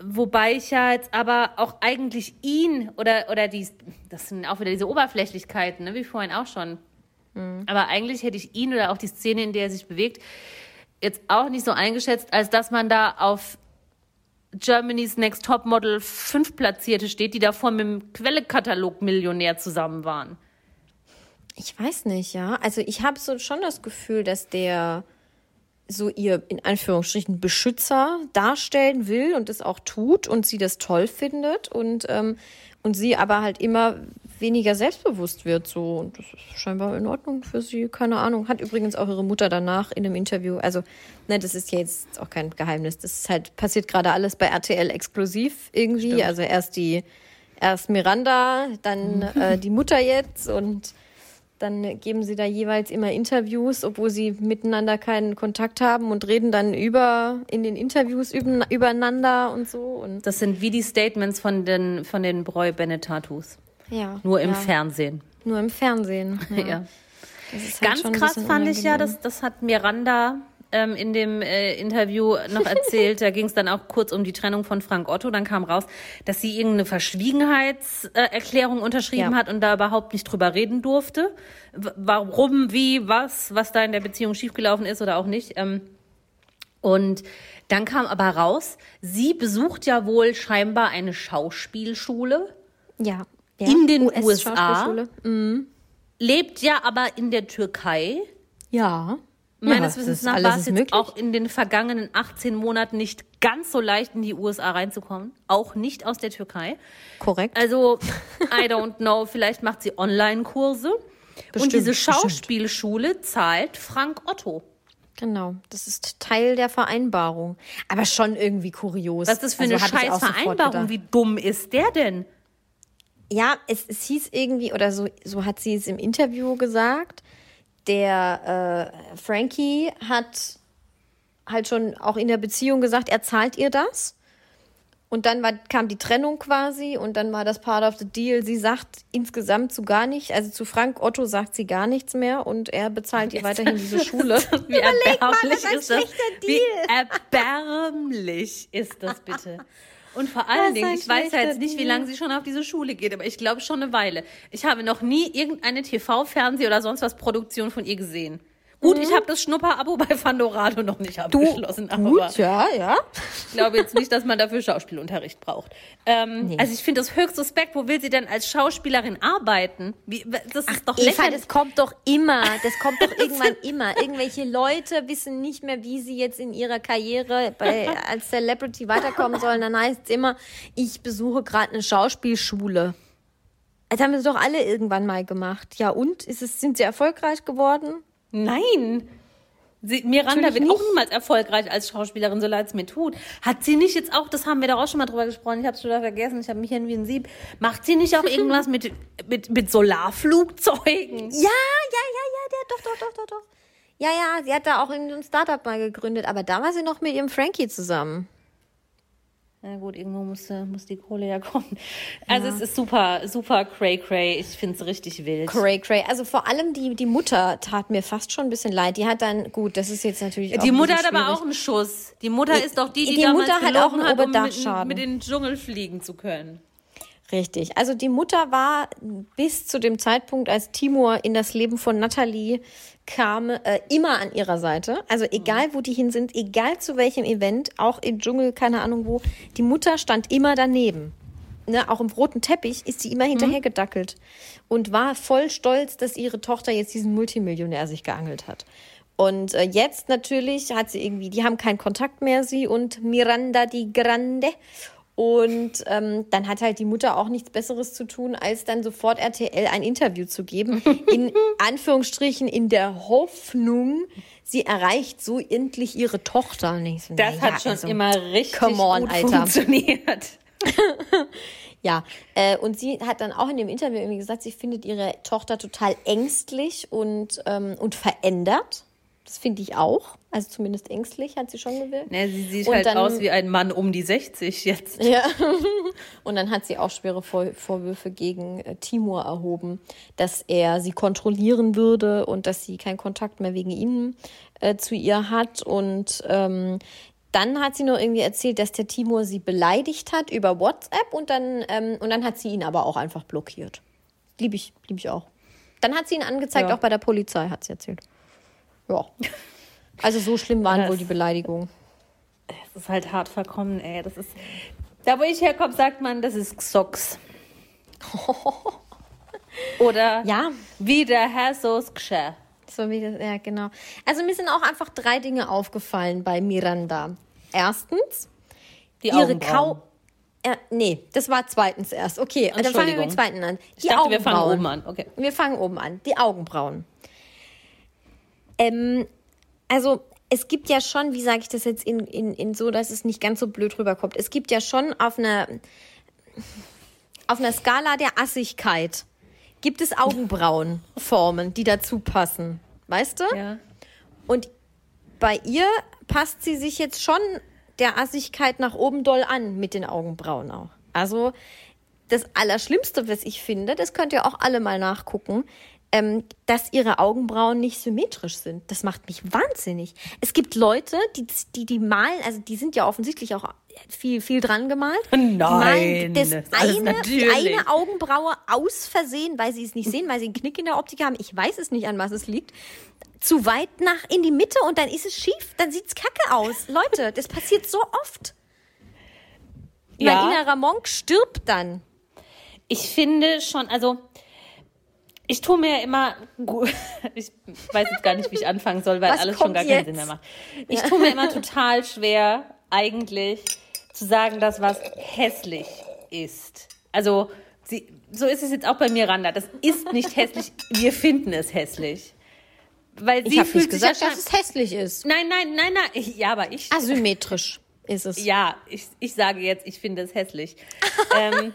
Wobei ich ja jetzt aber auch eigentlich ihn oder, oder die, das sind auch wieder diese Oberflächlichkeiten, ne, wie vorhin auch schon. Aber eigentlich hätte ich ihn oder auch die Szene, in der er sich bewegt, jetzt auch nicht so eingeschätzt, als dass man da auf Germany's Next Top Model fünf Platzierte steht, die davor mit dem Quellekatalog Millionär zusammen waren. Ich weiß nicht, ja. Also ich habe so schon das Gefühl, dass der so ihr in Anführungsstrichen Beschützer darstellen will und es auch tut und sie das toll findet und, ähm, und sie aber halt immer weniger selbstbewusst wird so. Und das ist scheinbar in Ordnung für sie, keine Ahnung. Hat übrigens auch ihre Mutter danach in einem Interview, also ne, das ist ja jetzt auch kein Geheimnis, das ist halt passiert gerade alles bei RTL exklusiv irgendwie, also erst die erst Miranda, dann äh, die Mutter jetzt und dann geben sie da jeweils immer Interviews, obwohl sie miteinander keinen Kontakt haben und reden dann über in den Interviews über, übereinander und so. Und Das sind wie die Statements von den, von den Breu Bennett-Tattoos. ja, Nur im ja, Fernsehen. Nur im Fernsehen. Ja. Ja. Das ist halt Ganz krass fand ich ja, unangenehm. das, das hat Miranda ähm, in dem äh, Interview noch erzählt. da ging es dann auch kurz um die Trennung von Frank Otto. Dann kam raus, dass sie irgendeine Verschwiegenheitserklärung unterschrieben Ja. hat und da überhaupt nicht drüber reden durfte. W warum, wie, was, was da in der Beziehung schiefgelaufen ist oder auch nicht. Ähm, und dann kam aber raus, sie besucht ja wohl scheinbar eine Schauspielschule, Ja. ja. in den US-Schauspielschule. lebt ja aber in der Türkei. Ja. Meines ja, Wissens nach war es jetzt auch in den vergangenen 18 Monaten nicht ganz so leicht, in die USA reinzukommen. Auch nicht aus der Türkei. korrekt. Also, I don't know, vielleicht macht sie Online-Kurse. Und Bestimmt, diese bestimmt. Schauspielschule zahlt Frank Otto. Genau. Das ist Teil der Vereinbarung. Aber schon irgendwie kurios. Was ist das für Also eine scheiß Vereinbarung? Wie dumm ist der denn? Ja, es, es hieß irgendwie, oder so, so hat sie es im Interview gesagt, der äh, Frankie hat halt schon auch in der Beziehung gesagt, er zahlt ihr das. Und dann war, kam die Trennung quasi und dann war das Part of the Deal. Sie sagt insgesamt zu gar nicht, also zu Frank Otto sagt sie gar nichts mehr und er bezahlt ihr weiterhin diese Schule. Wie erbärmlich was ein ist das? schlechter Wie erbärmlich ist das bitte? Und vor allen Was Dingen, ich weiß ja jetzt nicht, wie lange sie schon auf diese Schule geht, aber ich glaube schon eine Weile. Ich habe noch nie irgendeine TV-, Fernseh- oder sonst was Produktion von ihr gesehen. Gut, ich habe das Schnupper-Abo bei Fandorado noch nicht abgeschlossen. aber Gut, ja, ja. ich glaube jetzt nicht, dass man dafür Schauspielunterricht braucht. Ähm, Also ich finde das höchst suspekt. Wo will sie denn als Schauspielerin arbeiten? Wie, das ist doch Eva, lächerlich. das kommt doch immer. Das kommt doch irgendwann immer. Irgendwelche Leute wissen nicht mehr, wie sie jetzt in ihrer Karriere bei, als Celebrity weiterkommen sollen. Dann heißt es immer, ich besuche gerade eine Schauspielschule. Das haben wir doch alle irgendwann mal gemacht. Ja, und? Ist es, sind sie erfolgreich geworden? Nein. Sie, Miranda Natürlich wird auch nicht. niemals erfolgreich als Schauspielerin, so leid es mir tut. Hat sie nicht jetzt auch, das haben wir da auch schon mal drüber gesprochen, ich habe es schon wieder vergessen, ich habe mich hin wie ein Sieb. Macht sie nicht auch irgendwas mit, mit, mit Solarflugzeugen? Ja, ja, ja, ja, der, doch, doch, doch, doch, doch. Ja, ja, sie hat da auch irgendein Startup mal gegründet, aber da war sie noch mit ihrem Frankie zusammen. Na gut, irgendwo muss, äh, muss die Kohle ja kommen. Also es ist super, super cray cray. Ich finde es richtig wild. Cray, cray. Also vor allem die, die Mutter tat mir fast schon ein bisschen leid. Die hat dann, gut, das ist jetzt natürlich auch Die Mutter hat aber schwierig. auch einen Schuss. Die Mutter ist doch die, die, die damals Mutter hat gelogen auch einen hat, um mit, mit in den Dschungel fliegen zu können. Richtig. Also die Mutter war bis zu dem Zeitpunkt, als Timur in das Leben von Natalie kam, äh, immer an ihrer Seite. Also egal, wo die hin sind, egal zu welchem Event, auch im Dschungel, keine Ahnung wo, die Mutter stand immer daneben. Ne, auch im roten Teppich ist sie immer hinterher gedackelt und war voll stolz, dass ihre Tochter jetzt diesen Multimillionär sich geangelt hat. Und äh, jetzt natürlich hat sie irgendwie, die haben keinen Kontakt mehr, sie und Miranda die Grande. Und ähm, dann hat halt die Mutter auch nichts Besseres zu tun, als dann sofort RTL ein Interview zu geben. In Anführungsstrichen in der Hoffnung, sie erreicht so endlich ihre Tochter. Und so, Das hat ja, schon also, immer richtig come on, gut Alter. funktioniert. Ja, äh, und sie hat dann auch in dem Interview irgendwie gesagt, sie findet ihre Tochter total ängstlich und, ähm, und verändert. Das finde ich auch. Also zumindest ängstlich hat sie schon gewählt. Ne, sie sieht Und halt dann- aus wie ein Mann um die 60 jetzt. Ja. Und dann hat sie auch schwere Vor Vorwürfe gegen äh, Timur erhoben, dass er sie kontrollieren würde und dass sie keinen Kontakt mehr wegen ihm äh, zu ihr hat. Und ähm, dann hat sie nur irgendwie erzählt, dass der Timur sie beleidigt hat über WhatsApp und dann, ähm, und dann hat sie ihn aber auch einfach blockiert. Liebe ich, liebe ich auch. Dann hat sie ihn angezeigt, Ja. auch bei der Polizei, hat sie erzählt. Ja. Also so schlimm waren Das- wohl die Beleidigungen. Das ist halt hart verkommen, ey. Das ist. Da, wo ich herkomme, sagt man, das ist Xox. Oder Ja. wie der Herr so's Gsche. So wie das, ja, genau. Also mir sind auch einfach drei Dinge aufgefallen bei Miranda. Erstens, Die ihre Augenbrauen. Kau. Äh, nee, das war zweitens erst. Okay, dann fangen wir mit dem zweiten an. Die Ich dachte, wir fangen Augenbrauen. oben an. Okay. Wir fangen oben an. Die Augenbrauen. Ähm, also es gibt ja schon, wie sage ich das jetzt in, in, in so, dass es nicht ganz so blöd rüberkommt. Es gibt ja schon auf einer auf einer Skala der Assigkeit gibt es Augenbrauenformen, die dazu passen. Weißt du? Ja. Und bei ihr passt sie sich jetzt schon der Assigkeit nach oben doll an mit den Augenbrauen auch. Also das Allerschlimmste, was ich finde, das könnt ihr auch alle mal nachgucken, ähm, dass ihre Augenbrauen nicht symmetrisch sind. Das macht mich wahnsinnig. Es gibt Leute, die die, die malen, also die sind ja offensichtlich auch viel, viel dran gemalt. Die malen Nein, das das eine, die eine Augenbraue aus Versehen, weil sie es nicht sehen, weil sie einen Knick in der Optik haben. Ich weiß es nicht, an was es liegt. Zu weit nach in die Mitte und dann ist es schief, dann sieht's kacke aus. Leute, das passiert so oft. Ja. Innerer Monk stirbt dann. Ich finde schon, also ich tue mir immer, ich weiß jetzt gar nicht, wie ich anfangen soll, weil Was alles schon gar keinen jetzt? Sinn mehr macht. Ich tue mir immer total schwer, eigentlich zu sagen, dass was hässlich ist. Also sie, so ist es jetzt auch bei Miranda. Das ist nicht hässlich. Wir finden es hässlich. Weil sie Ich habe fühlt nicht gesagt, dass es hässlich ist. Nein, nein, nein, nein. Ja, aber ich. Asymmetrisch ist es. Ja, ich, ich sage jetzt, ich finde es hässlich. ähm,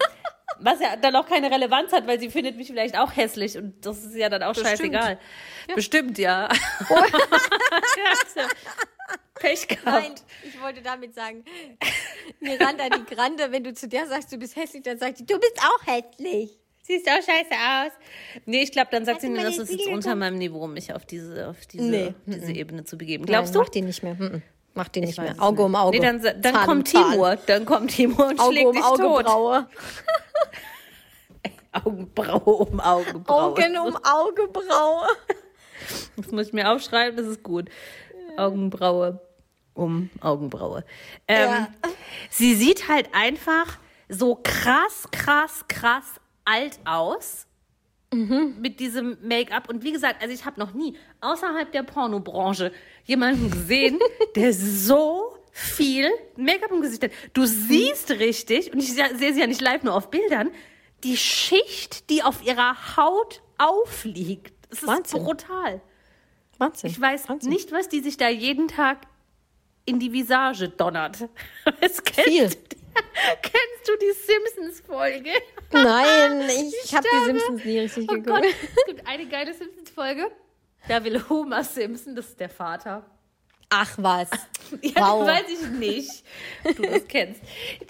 was ja dann auch keine Relevanz hat, weil sie findet mich vielleicht auch hässlich und das ist ja dann auch scheißegal. Bestimmt, ja. ja so. Pech gehabt. Nein, ich wollte damit sagen, Miranda die Grande, wenn du zu der sagst, du bist hässlich, dann sagt sie, du bist auch hässlich. Siehst auch scheiße aus. Nee, ich glaube, dann sagt Hast sie mir, das ist jetzt unter meinem Niveau, mich auf diese, auf diese, Nee, diese Ebene zu begeben. Glaubst Glaubst du? Mach den nicht mehr. Mach den nicht mehr. Auge nicht. um Auge. Nee, dann, dann Zahn kommt Zahn. Timur. Dann kommt Timur und Auge schlägt um dich. Augebraue. Augenbraue um Augenbraue. Augen um Augebraue. Das muss ich mir aufschreiben, das ist gut. Augenbraue um Augenbraue. Ähm, Ja. Sie sieht halt einfach so krass, krass, krass alt aus. Mit diesem Make-up. Und wie gesagt, also ich habe noch nie außerhalb der Pornobranche jemanden gesehen, der so viel Make-up im Gesicht hat. Du siehst richtig, und ich se- sehe sie ja nicht live, nur auf Bildern, die Schicht, die auf ihrer Haut aufliegt. Es ist Wahnsinn. brutal. Wahnsinn. Ich weiß Wahnsinn. nicht, was die sich da jeden Tag in die Visage donnert. Es kennst, Viel. kennst du die Simpsons-Folge? Nein, ich habe die. Simpsons nie richtig Oh geguckt. Gott, es gibt eine geile Simpsons-Folge. Da will Homer Simpson, das ist der Vater. Ach was. Ja, Wow. weiß ich nicht. Du das kennst.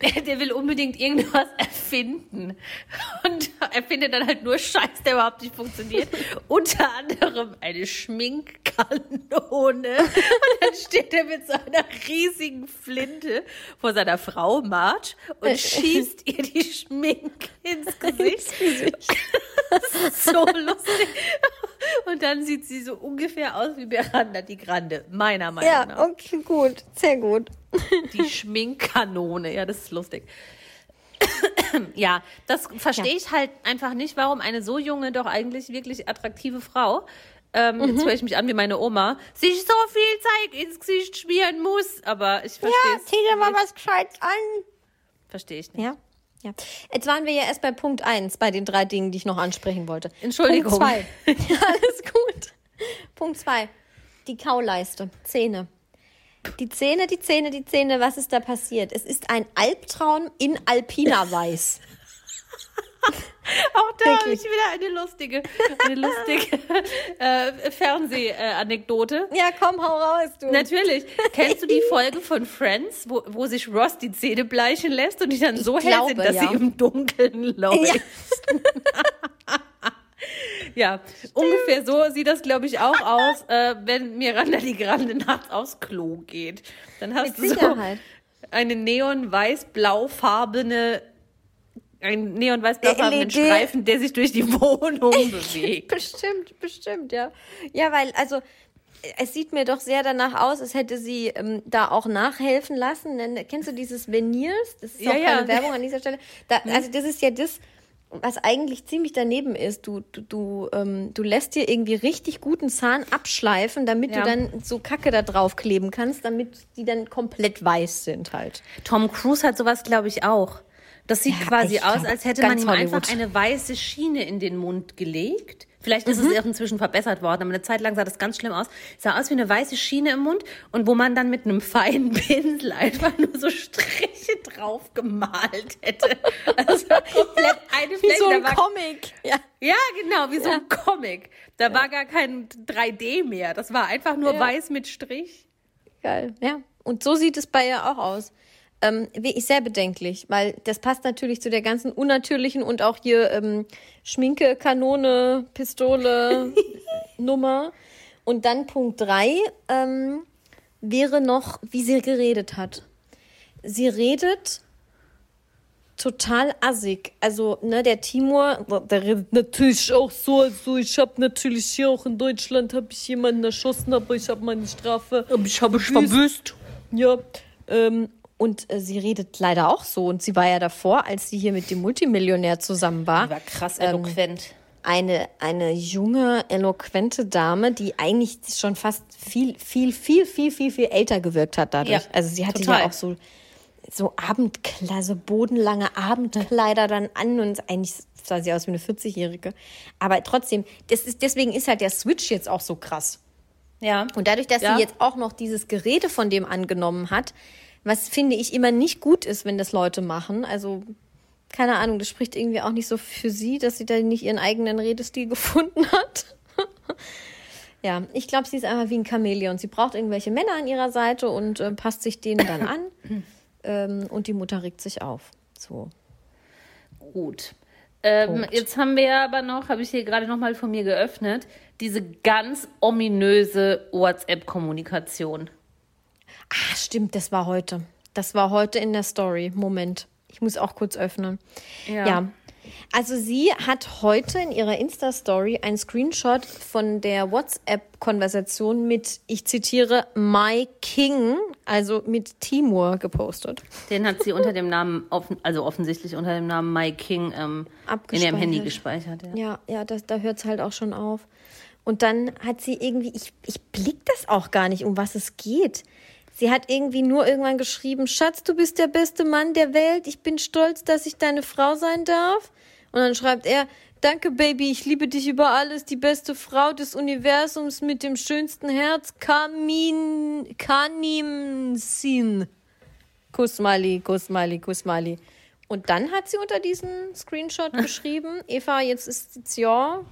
Der, der will unbedingt irgendwas erfinden. Und er findet dann halt nur Scheiß, der überhaupt nicht funktioniert. Unter anderem eine Schminkkanone. Und dann steht er mit so einer riesigen Flinte vor seiner Frau Marge und schießt ihr die Schminke ins Gesicht. Das ist so lustig. Und dann sieht sie so ungefähr aus wie Miranda die Grande, meiner Meinung Ja, nach. okay, gut. Sehr gut. Die Schminkkanone, ja, das ist lustig. ja, das verstehe ich halt einfach nicht, warum eine so junge, doch eigentlich wirklich attraktive Frau, ähm, Mhm. jetzt höre ich mich an wie meine Oma, sich so viel Zeug ins Gesicht schmieren muss. Aber ich verstehe es zieh dir mal was Gescheites an. Verstehe ich nicht. Ja. Ja. Jetzt waren wir ja erst bei Punkt 1, bei den drei Dingen, die ich noch ansprechen wollte. Entschuldigung. Punkt 2. Ja, alles gut. Punkt 2. Die Kauleiste. Zähne. Die Zähne, die Zähne, die Zähne. Was ist da passiert? Es ist ein Albtraum in Alpina Weiß. Auch da habe ich wieder eine lustige, eine lustige äh, Fernsehanekdote. Ja, komm, hau raus, du. Natürlich. Kennst du die Folge von Friends, wo, wo sich Ross die Zähne bleichen lässt und die dann so hell glaube, sind, dass ja. sie im Dunkeln läuft? Ja. ungefähr so sieht das, glaube ich, auch aus, äh, wenn Miranda die Grande nachts aufs Klo geht. Dann hast Mit du so eine neon-weiß-blaufarbene, einen neon-weiß-blaufarbenen LED. Streifen, der sich durch die Wohnung bewegt. Bestimmt, bestimmt, ja. Ja, weil, also, es sieht mir doch sehr danach aus, als hätte sie ähm, da auch nachhelfen lassen. Denn, kennst du dieses Veneers? Das ist Ja, auch ja. keine Werbung an dieser Stelle. Da, also, das ist ja das, was eigentlich ziemlich daneben ist. Du, du, du, ähm, du lässt dir irgendwie richtig guten Zahn abschleifen, damit Ja. du dann so Kacke da drauf kleben kannst, damit die dann komplett weiß sind halt. Tom Cruise hat sowas, glaube ich, auch. Das sieht Ja, quasi aus, als hätte man ihm einfach eine weiße Schiene in den Mund gelegt. Vielleicht ist Mhm. es auch inzwischen verbessert worden, aber eine Zeit lang sah das ganz schlimm aus. Es sah aus wie eine weiße Schiene im Mund und wo man dann mit einem feinen Pinsel einfach nur so Striche drauf gemalt hätte. Also eine Wie Fläche. so da ein war, Comic. Ja. ja, genau, wie so ein Comic. Da war gar kein 3D mehr. Das war einfach nur Ja. weiß mit Strich. Geil, ja. Und so sieht es bei ihr auch aus. Ähm, sehr bedenklich, weil das passt natürlich zu der ganzen unnatürlichen und auch hier ähm, Schminke, Kanone, Pistole, Nummer. Und dann Punkt drei ähm, wäre noch, wie sie geredet hat. Sie redet total assig. Also, ne, der Timur, der redet natürlich auch so. Also, ich habe natürlich hier auch in Deutschland habe ich jemanden erschossen, aber ich habe meine Strafe. Ich habe mich verbüßt. Ja. Ähm, und äh, sie redet leider auch so. Und sie war ja davor, als sie hier mit dem Multimillionär zusammen war, War krass Ähm, eloquent. eine, eine junge, eloquente Dame, die eigentlich schon fast viel, viel, viel, viel, viel, viel älter gewirkt hat dadurch. Ja, also sie hatte total. ja auch so, so Abendkleider, so bodenlange Abendkleider dann an und eigentlich sah sie aus wie eine 40-Jährige. Aber trotzdem, das ist, deswegen ist halt der Switch jetzt auch so krass. ja. Und dadurch, dass Ja. sie jetzt auch noch dieses Gerede von dem angenommen hat, was finde ich immer nicht gut ist, wenn das Leute machen. Also, keine Ahnung, das spricht irgendwie auch nicht so für sie, dass sie da nicht ihren eigenen Redestil gefunden hat. ja, ich glaube, sie ist einfach wie ein Chamäleon. Sie braucht irgendwelche Männer an ihrer Seite und äh, passt sich denen dann an. ähm, und die Mutter regt sich auf. So. Gut. Ähm, jetzt haben wir aber noch, habe ich hier gerade noch mal von mir geöffnet, diese ganz ominöse WhatsApp-Kommunikation. Ah, stimmt, das war heute. Das war heute in der Story. Moment. Ich muss auch kurz öffnen. Ja. Ja. Also sie hat heute in ihrer Insta-Story einen Screenshot von der WhatsApp-Konversation mit, ich zitiere, My King, also mit Timur gepostet. Den hat sie unter dem Namen, offen, also offensichtlich unter dem Namen My King ähm, in ihrem Handy gespeichert. Ja, ja, ja das, da hört es halt auch schon auf. Und dann hat sie irgendwie, ich, ich blick das auch gar nicht, um was es geht. Sie hat irgendwie nur irgendwann geschrieben, Schatz, du bist der beste Mann der Welt, ich bin stolz, dass ich deine Frau sein darf. Und dann schreibt er, danke Baby, ich liebe dich über alles, die beste Frau des Universums mit dem schönsten Herz, Kamin, Kanimsin. Kusmali, Kusmali, Kusmali. Und dann hat sie unter diesen Screenshot geschrieben, Eva, jetzt ist es your,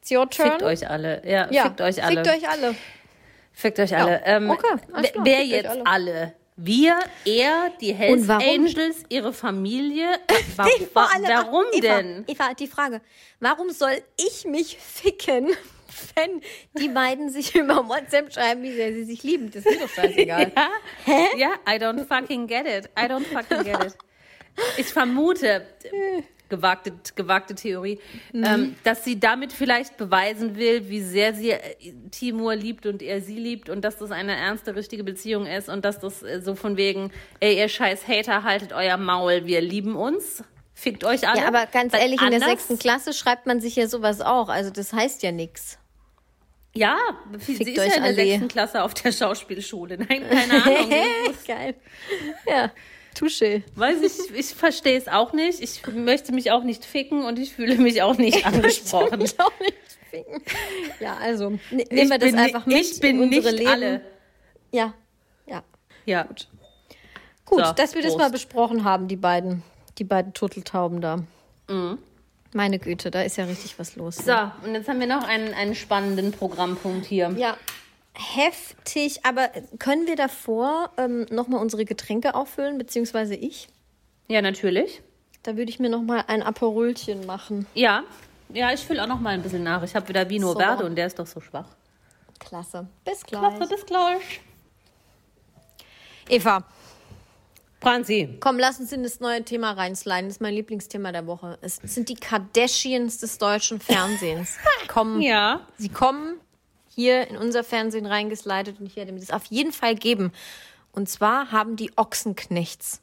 it's your turn. Fickt euch alle. Ja, ja fickt euch alle. Fickt euch alle. Fickt euch alle. Ja. Ähm, Okay, wer euch jetzt alle. alle? Wir, er, die Hells? Angels, ihre Familie. Warum, allem, warum Eva, denn? Eva, die Frage, warum soll ich mich ficken, wenn die beiden sich über WhatsApp schreiben, wie sehr sie sich lieben? Das ist mir doch scheißegal. Ja? ja, I don't fucking get it. I don't fucking get it. Ich vermute, gewagte, gewagte Theorie, Mhm. ähm, dass sie damit vielleicht beweisen will, wie sehr sie äh, Timur liebt und er sie liebt und dass das eine ernste, richtige Beziehung ist und dass das äh, so von wegen, ey, ihr scheiß Hater, haltet euer Maul, wir lieben uns. Fickt euch alle. Ja, aber ganz ehrlich, in der sechsten Klasse schreibt man sich ja sowas auch. Also das heißt ja nichts. Ja, sie Fickt ist ja euch in der sechsten Klasse auf der Schauspielschule. Nein, keine Ahnung. Geil. Ja, Touché. Weiß ich, ich verstehe es auch nicht. Ich möchte mich auch nicht ficken und ich fühle mich auch nicht angesprochen. Ich auch nicht ficken. Ja, also ne- nehmen wir das einfach mit Ich bin in unsere nicht Leben. alle. Ja, ja. Ja. Gut, So, dass wir das Prost. mal besprochen haben, die beiden, die beiden Turteltauben da. Mhm. Meine Güte, da ist ja richtig was los. So, und jetzt haben wir noch einen, einen spannenden Programmpunkt hier. Ja, heftig. Aber können wir davor ähm, nochmal unsere Getränke auffüllen, beziehungsweise ich? Ja, natürlich. Da würde ich mir nochmal ein Aperolchen machen. Ja. Ja, ich fülle auch noch mal ein bisschen nach. Ich habe wieder Vino So. Verde und der ist doch so schwach. Klasse. Bis gleich. Klasse, bis gleich. Eva, Franzi. komm, lass uns in das neue Thema reinsliden. Das ist mein Lieblingsthema der Woche. Es sind die Kardashians des deutschen Fernsehens. kommen, Ja. Sie kommen hier in unser Fernsehen reingeslidet und ich werde mir das auf jeden Fall geben. Und zwar haben die Ochsenknechts,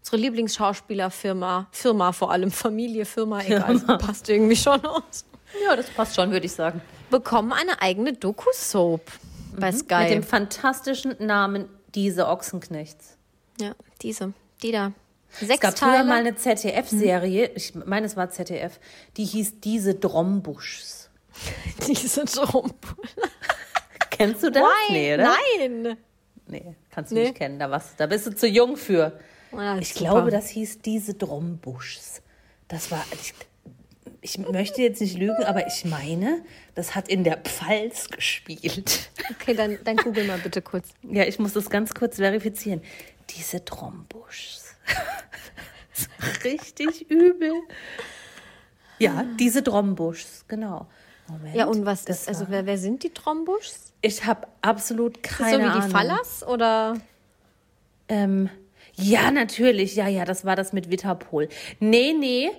unsere Lieblingsschauspielerfirma, Firma vor allem, Familie, Firma, egal, Firma. passt irgendwie schon aus, Ja, das passt schon, würde ich sagen. bekommen eine eigene Doku-Soap bei Sky. Mhm. Mit dem fantastischen Namen Diese Ochsenknechts. ja, diese, die da. Es Sechs gab früher Teile. mal eine ZDF-Serie, ich meine, es war ZDF, die hieß Diese Drombuschs. diese drum. Kennst du das? Nee, oder? Nein. Nee, kannst du Nee. nicht kennen. Da, was, da bist du zu jung für. Ja, Ich super. glaube, das hieß Diese Drombuschs. Das war. Ich, ich möchte jetzt nicht lügen, aber ich meine, das hat in der Pfalz gespielt. Okay, dann, dann google mal bitte kurz. Ja, ich muss das ganz kurz verifizieren. Diese Drombuschs. Richtig übel. Ja, diese Drombuschs, genau. Moment. Ja, und was das ist, also wer, wer sind die Trombuschs? Ich habe absolut keine so wie Ahnung. die Fallas oder? Ähm, ja, natürlich. Ja, ja, das war das mit Witterpol. Nee, nee.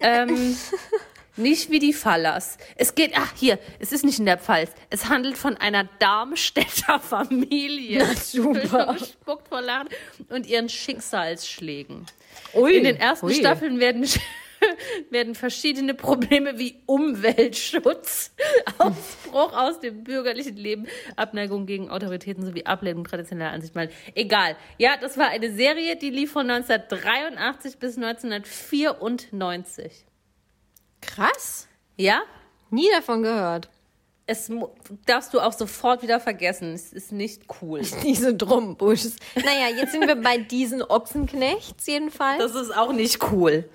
Ähm, nicht wie die Fallas. Es geht, ach, hier, es ist nicht in der Pfalz. Es handelt von einer Darmstädter Familie. Na, super. Spuckt vor Lachen und ihren Schicksalsschlägen. Ui, In den ersten ui. Staffeln werden, werden verschiedene Probleme wie Umweltschutz, Ausbruch aus dem bürgerlichen Leben, Abneigung gegen Autoritäten sowie Ablehnung traditioneller Ansicht mal. Egal. Ja, das war eine Serie, die lief von 1983 bis 1994. Krass. Ja? Nie davon gehört. Es darfst du auch sofort wieder vergessen. Es ist nicht cool. Diese Drombuschs. Naja, jetzt sind wir bei diesen Ochsenknechts jedenfalls. Das ist auch nicht cool.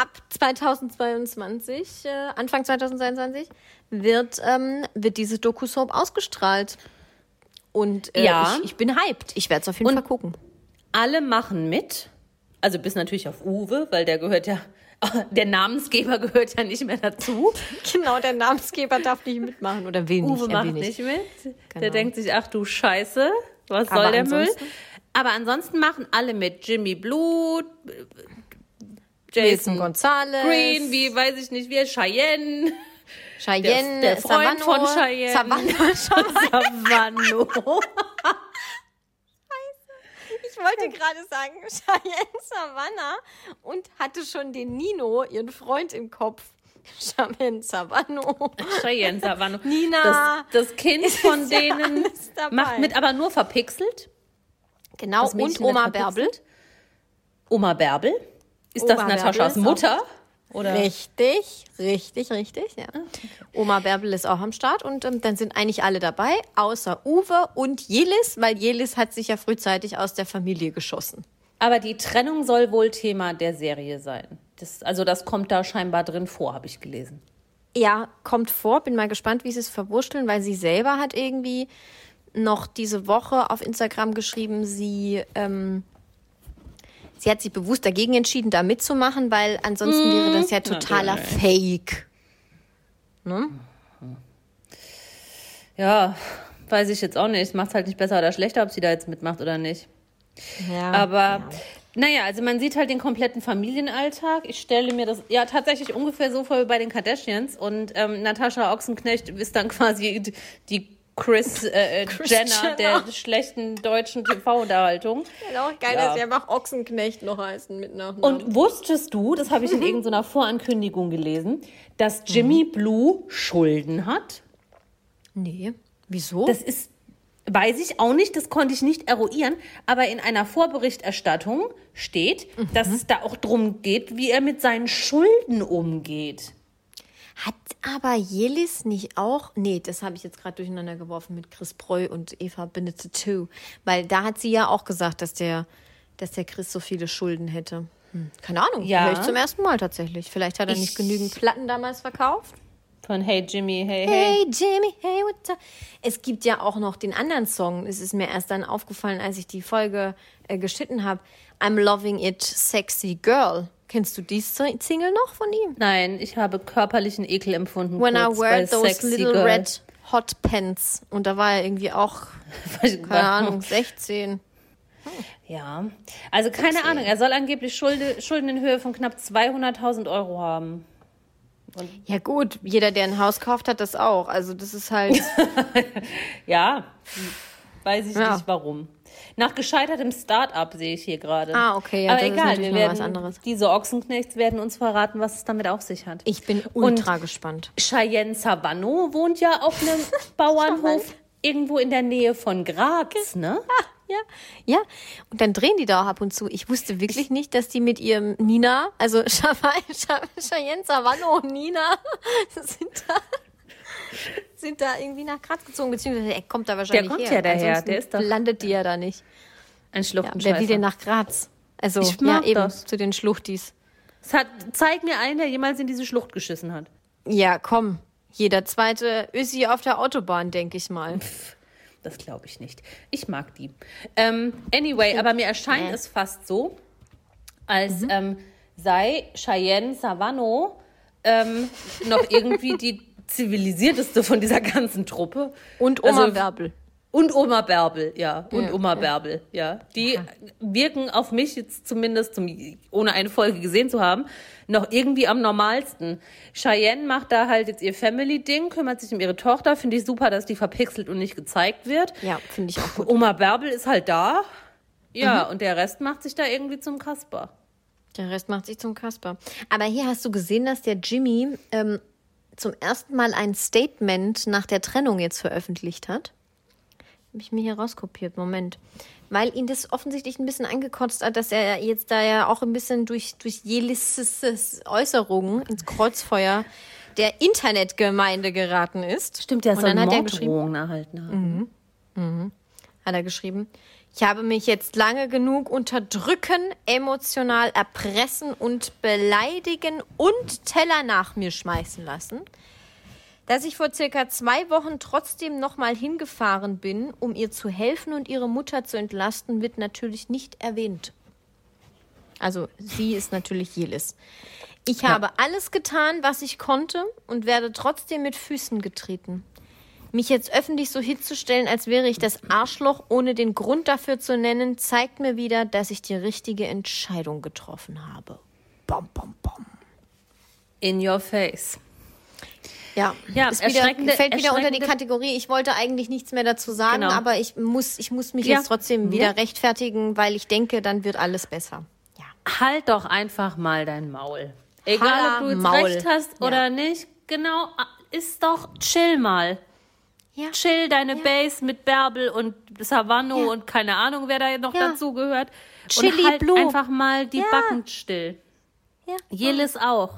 Ab 2022, äh, Anfang 2022, wird, ähm, wird diese Doku-Soap ausgestrahlt. Und äh, Ja. ich, ich bin hyped. Ich werde es auf jeden Und- Fall gucken. alle machen mit. Also bis natürlich auf Uwe, weil der gehört ja, der Namensgeber gehört ja nicht mehr dazu. Genau, der Namensgeber darf nicht mitmachen oder will nicht. Uwe macht nicht mit. Der Genau. denkt sich, ach du Scheiße, was Aber soll der Müll? Aber ansonsten machen alle mit. Jimmy Blue, Jason Gonzalez. Green, wie weiß ich nicht, wie Cheyenne, Cheyenne. der, der Freund Savano, von Cheyenne. Savano, Savano. Ich wollte gerade sagen, Cheyenne Savannah und hatte schon den Nino, ihren Freund, im Kopf. Cheyenne Savano. Cheyenne Savano. Nina. Das, das Kind von ja denen dabei. macht mit, aber nur verpixelt. Genau, und Oma. Bärbel. Oma Bärbel. Ist Oma das Nataschas Mutter? Oder? Richtig, richtig, richtig, ja. Oma Bärbel ist auch am Start und ähm, dann sind eigentlich alle dabei, außer Uwe und Jelis, weil Jelis hat sich ja frühzeitig aus der Familie geschossen. Aber die Trennung soll wohl Thema der Serie sein. Das, also das kommt da scheinbar drin vor, habe ich gelesen. Ja, kommt vor, bin mal gespannt, wie sie es verwurschteln, weil sie selber hat irgendwie noch diese Woche auf Instagram geschrieben, sie, ähm, sie hat sich bewusst dagegen entschieden, da mitzumachen, weil ansonsten wäre das ja totaler Fake. Ja, weiß ich jetzt auch nicht. Macht halt nicht besser oder schlechter, ob sie da jetzt mitmacht oder nicht. Ja, Aber naja, also man sieht halt den kompletten Familienalltag. Ich stelle mir das ja tatsächlich ungefähr so vor wie bei den Kardashians. Und ähm, Natascha Ochsenknecht ist dann quasi die Chris, äh, äh, Jenner, Jenner. der schlechten deutschen TV-Unterhaltung. Auch geil, Ja. dass sie einfach Ochsenknecht noch heißen mit Nachnamen. Und wusstest du, das habe ich in irgendeiner Vorankündigung gelesen, dass Jimmy Blue Schulden hat? nee, wieso? Das ist, weiß ich auch nicht, das konnte ich nicht eruieren, aber in einer Vorberichterstattung steht, dass es da auch drum geht, wie er mit seinen Schulden umgeht. Hat aber Jelis nicht auch. Nee, das habe ich jetzt gerade durcheinander geworfen mit Chris Preu und Eva Benedetto 2. Weil da hat sie ja auch gesagt, dass der, dass der Chris so viele Schulden hätte. Hm, keine Ahnung. Ja. Höre ich zum ersten Mal tatsächlich. Vielleicht hat er nicht Ich- genügend Platten damals verkauft. Von Hey Jimmy, hey, hey. Hey Jimmy, hey, what's up? Es gibt ja auch noch den anderen Song. Es ist mir erst dann aufgefallen, als ich die Folge äh, geschnitten habe. I'm loving it, sexy girl. Kennst du die Single noch von ihm? Nein, ich habe körperlichen Ekel empfunden. When I kurz wear bei those little Girl. red hot pants. Und da war er irgendwie auch, keine Ahnung, 16. Ja, also keine Ahnung. Er soll angeblich Schulde, Schulden in Höhe von knapp 200.000 Euro haben. Ja gut, jeder, der ein Haus kauft, hat das auch. Also das ist halt, Ja, weiß ich Ja. nicht warum. Nach gescheitertem Start-up sehe ich hier gerade. Ah, okay, ja, Aber das ist egal, natürlich wir werden, was anderes. diese Ochsenknechts werden uns verraten, was es damit auf sich hat. ich bin ultra gespannt. Cheyenne Savano wohnt ja auf einem Bauernhof irgendwo in der Nähe von Graz, ne? Ja, ja. Und dann drehen die da auch ab und zu. Ich wusste wirklich nicht, dass die mit ihrem Nina, also Cheyenne Cheyenne Savano und Nina, sind da, sind da irgendwie nach Graz gezogen, beziehungsweise er kommt da wahrscheinlich kommt her. ja daher, Ansonsten der ist doch- landet die ja da nicht. Ein Ja, Schluchtenscheißer. wer will denn nach Graz? Also, Ich ja, mag eben, das. zu den Schluchtis. Es hat, zeig mir einen, der jemals in diese Schlucht geschissen hat. Ja, komm. Jeder zweite Össi auf der Autobahn, denke ich mal. Das glaube ich nicht. Ich mag die. Ähm, anyway, aber mir erscheint Ja. es fast so, als ähm, sei Cheyenne Savano ähm, noch irgendwie die zivilisierteste von dieser ganzen Truppe. Und Oma Also- Bärbel. Und Oma Bärbel, ja. Und Ja, Oma Bärbel, ja. Die wirken auf mich jetzt zumindest, zum, ohne eine Folge gesehen zu haben, noch irgendwie am normalsten. Cheyenne macht da halt jetzt ihr Family-Ding, kümmert sich um ihre Tochter. Finde ich super, dass die verpixelt und nicht gezeigt wird. Ja, finde ich auch gut. Oma Bärbel ist halt da. Ja, und der Rest macht sich da irgendwie zum Kasper. Der Rest macht sich zum Kasper. Aber hier hast du gesehen, dass der Jimmy ähm, zum ersten Mal ein Statement nach der Trennung jetzt veröffentlicht hat. Habe ich mir hier rauskopiert, Moment. Weil ihn das offensichtlich ein bisschen angekotzt hat, dass er jetzt da ja auch ein bisschen durch, durch Jelis' Äußerungen ins Kreuzfeuer der Internetgemeinde geraten ist. Stimmt, der soll dann hat er geschrieben, Morddrohungen erhalten haben. hat er geschrieben. Ich habe mich jetzt lange genug unterdrücken, emotional erpressen und beleidigen und Teller nach mir schmeißen lassen. Dass ich vor circa zwei Wochen trotzdem nochmal hingefahren bin, um ihr zu helfen und ihre Mutter zu entlasten, wird natürlich nicht erwähnt. Also sie ist natürlich Jelis. Ich habe alles getan, was ich konnte und werde trotzdem mit Füßen getreten. Mich jetzt öffentlich so hinzustellen, als wäre ich das Arschloch, ohne den Grund dafür zu nennen, zeigt mir wieder, dass ich die richtige Entscheidung getroffen habe. Bom, bom, bom. In your face. Ja, Ja, ist wieder, fällt wieder unter die Kategorie. Ich wollte eigentlich nichts mehr dazu sagen, Genau. aber ich muss, ich muss mich Ja. jetzt trotzdem wieder Ja. rechtfertigen, weil ich denke, dann wird alles besser. Ja. Halt doch einfach mal dein Maul. Egal, Halla ob du jetzt Maul. recht hast Ja. oder nicht. Genau, ist doch chill mal. Ja. Chill deine Ja. Bass mit Bärbel und Savano Ja. und keine Ahnung, wer da noch Ja. dazu gehört. Chili und halt Blue. einfach mal die. Backen still. Ja. Jelis auch.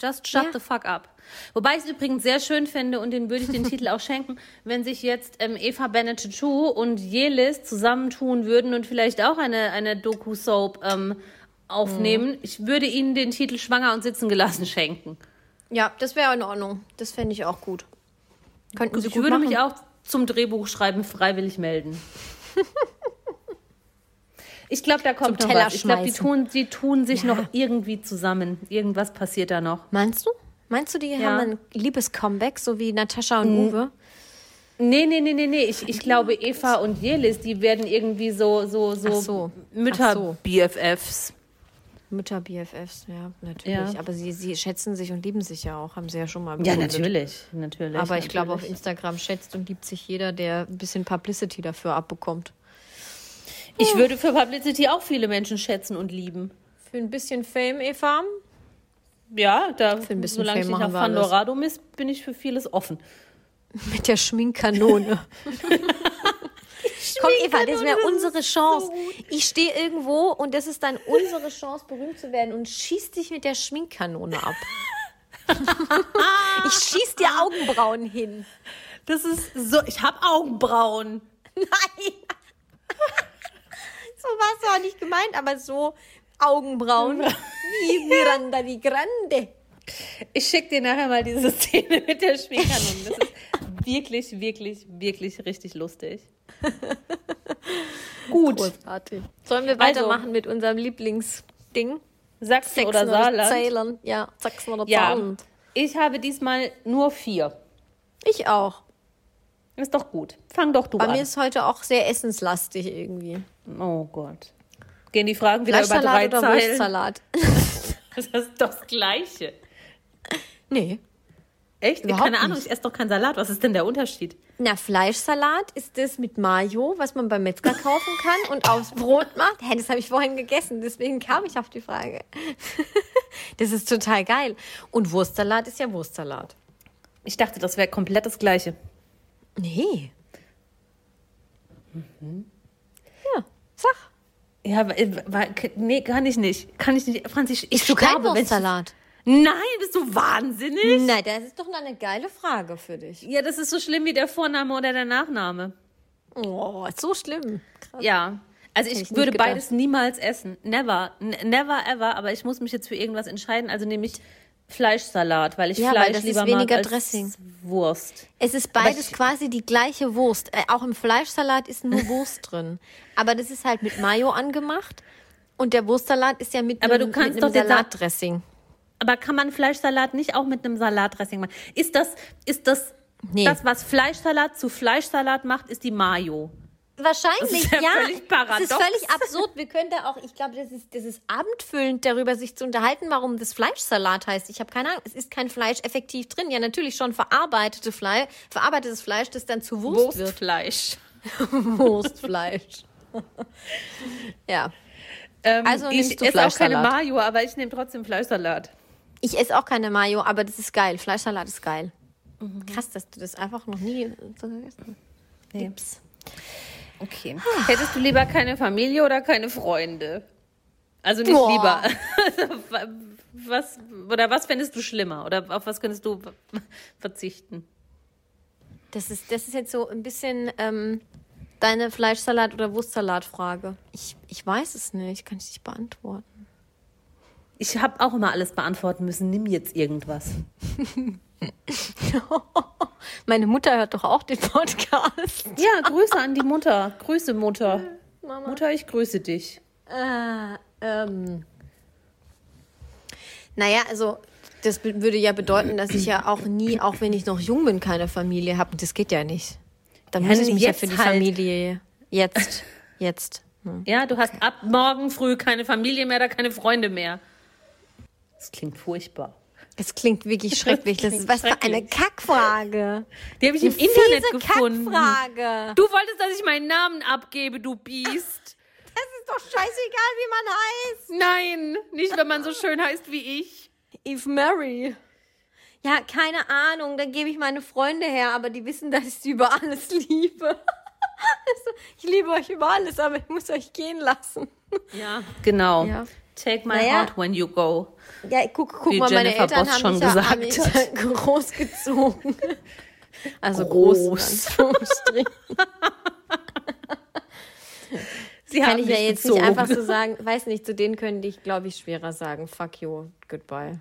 Just shut the fuck up. Wobei ich es übrigens sehr schön finde und den würde ich den Titel auch schenken, wenn sich jetzt ähm, Eva Benetatu und Jelis zusammentun würden und vielleicht auch eine, eine Doku-Soap ähm, aufnehmen. Ich würde ihnen den Titel Schwanger und Sitzen gelassen schenken. Ja, das wäre in Ordnung. Das fände ich auch gut. Könnten Sie Ich gut würde machen. mich auch zum Drehbuchschreiben freiwillig melden. Ich glaube, da kommt Zum noch Teller was. Ich glaube, die tun, die tun sich noch irgendwie zusammen. Irgendwas passiert da noch. Meinst du? Meinst du, die Ja. haben ein Liebes-Comeback, so wie Natascha und Uwe? Nee, nee, nee, nee, nee. Ich, ich glaube, Eva und Jelis, die werden irgendwie so, so, so, so. So. Mütter-BFFs. Mütter BFFs, ja, natürlich. Ja. Aber sie, sie schätzen sich und lieben sich ja auch, haben sie ja schon mal Ja, bekundet. natürlich, natürlich. Aber ich glaube, auf. Instagram schätzt und liebt sich jeder, der ein bisschen Publicity dafür abbekommt. Ich würde für Publicity auch viele Menschen schätzen und lieben. Für ein bisschen Fame, Eva? Ja, da, ein bisschen solange ich Fame nicht auf. Pandorado ist, bin ich für vieles offen. Mit der Schminkkanone. Komm, Eva, das wäre unsere Chance. ich stehe irgendwo und das ist dann unsere Chance, berühmt zu werden und schieß dich mit der Schminkkanone ab. ich schieß dir Augenbrauen hin. Das ist so, ich habe Augenbrauen. Nein. so war es auch nicht gemeint, aber so Augenbrauen wie Miranda die Grande. Ich schicke dir nachher mal diese Szene mit der Schminkkanone. Das ist wirklich, wirklich, wirklich richtig lustig. Gut. Großartig. Sollen wir Also- weitermachen mit unserem Lieblingsding? Sachsen oder Saarland? Saarland? Ja, Sachsen oder Ja. Saarland. Ich habe diesmal nur vier. Ich auch. Ist doch gut. Fang doch du Bei an. mir ist heute auch sehr essenslastig irgendwie. oh Gott. Gehen die Fragen wieder über drei oder Zeilen? Wurstsalat? Das ist doch das Gleiche. Nee. Echt? Überhaupt Keine Ahnung, nicht. ich esse doch keinen Salat. Was ist denn der Unterschied? Na, Fleischsalat ist das mit Mayo, was man beim Metzger kaufen kann und aufs Brot macht. Hä, das habe ich vorhin gegessen, deswegen kam ich auf die Frage. Das ist total geil. Und Wurstsalat ist ja Wurstsalat. Ich dachte, das wäre komplett das Gleiche. Nee. Ja, sag. Ja, nee, kann ich nicht. Kann ich nicht. Franzi, ich, ich keinen sterbe, ich- Wurstsalat? Nein, bist du wahnsinnig? Nein, das ist doch mal eine geile Frage für dich. Ja, das ist so schlimm wie der Vorname oder der Nachname. Oh, so schlimm. Krass. Ja. Also ich, ich würde beides niemals essen. Never. Never ever. Aber ich muss mich jetzt für irgendwas entscheiden. Also nehme ich Fleischsalat, weil ich Ja, weil Fleisch ist lieber weniger mag als Dressing. Wurst. Es ist beides ich- quasi die gleiche Wurst. Äh, auch im Fleischsalat ist nur Wurst drin. Aber das ist halt mit Mayo angemacht. Und der Wurstsalat ist ja mit Aber einem, du kannst mit einem doch Salatdressing. Aber kann man Fleischsalat nicht auch mit einem Salatdressing machen? Ist das, ist das, Nee. das, was Fleischsalat zu Fleischsalat macht, ist die Mayo? Wahrscheinlich, Das ist ja ja. völlig paradox. Das ist völlig absurd. Wir können da auch, ich glaube, das ist, das ist abendfüllend, darüber sich zu unterhalten, warum das Fleischsalat heißt. Ich habe keine Ahnung. Es ist kein Fleisch effektiv drin. Ja, natürlich schon verarbeitete Fleisch, verarbeitetes Fleisch, das dann zu Wurst wird. Wurstfleisch. Wurstfleisch. ja. Ähm, Also ich esse auch keine? Mayo, aber ich nehme trotzdem Fleischsalat. Ich esse auch keine Mayo, aber das ist geil. Fleischsalat ist geil. Mhm. Krass, dass du das einfach noch nie so gegessen hast. Nee. Okay. Hättest du lieber keine Familie oder keine Freunde? Also nicht Boah. lieber. was, oder was fändest du schlimmer? Oder auf was könntest du verzichten? Das ist, das ist jetzt so ein bisschen ähm, deine Fleischsalat- oder Wurstsalat-Frage. Ich, ich weiß es nicht, kann ich nicht beantworten. Ich habe auch immer alles beantworten müssen. Nimm jetzt irgendwas. Meine Mutter hört doch auch den Podcast. Ja, Grüße an die Mutter. Grüße, Mutter. Mutter, ich grüße dich. Äh, ähm. Naja, also das würde ja bedeuten, dass ich ja auch nie, auch wenn ich noch jung bin, keine Familie habe. Das geht ja nicht. Dann Ja, muss ich mich ja für die halt. Familie jetzt, jetzt. Hm. Ja, du hast ab morgen früh keine Familie mehr oder keine Freunde mehr. Das klingt furchtbar. Es klingt wirklich schrecklich. Das ist was für eine. Kackfrage. Die habe ich im Eine Internet fiese gefunden. Kackfrage. Du wolltest, dass ich meinen Namen abgebe, du Biest. Das ist doch scheißegal, wie man heißt. Nein, nicht wenn man so schön heißt wie ich. Eve Mary. Ja, keine Ahnung, da gebe ich meine Freunde her, aber die wissen, dass ich sie über alles liebe. Also, ich liebe euch über alles, aber ich muss euch gehen lassen. Ja, genau. Ja. Take my Naja. heart when you go. Ja, guck, guck Wie mal, meine Jennifer Eltern Boss haben schon mich, ja, gesagt haben mich ja großgezogen. Also Groß. groß. Sie Kann haben ich ja jetzt gezogen. nicht einfach so sagen, weiß nicht, zu denen könnte ich, glaube ich, schwerer sagen, fuck you, goodbye.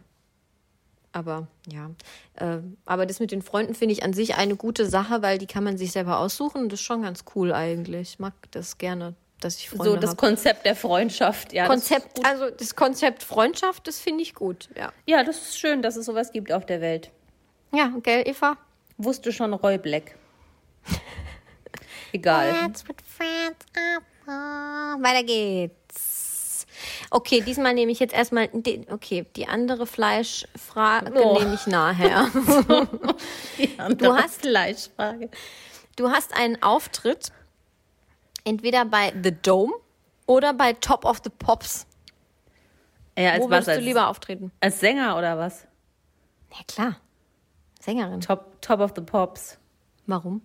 Aber ja, äh, aber das mit den Freunden finde ich an sich eine gute Sache, weil die kann man sich selber aussuchen. Das ist schon ganz cool eigentlich. Ich mag das gerne, dass ich Freunde So das habe. Konzept der Freundschaft. Ja, das Konzept, gut. also das Konzept Freundschaft, das finde ich gut. Ja, ja, das ist schön, dass es sowas gibt auf der Welt. ja, gell, Eva? Wusste schon Roy Black. Egal. That's what friends are for. Weiter geht's. Okay, diesmal nehme ich jetzt erstmal, den, okay, die andere Fleischfrage Oh. nehme ich nachher. Du hast- Fleischfrage. Du hast einen Auftritt entweder bei The Dome oder bei Top of the Pops. Ja, als Wo was? würdest du Als, lieber auftreten? als Sänger oder was? Ja, klar. Sängerin. Top, Top of the Pops. Warum?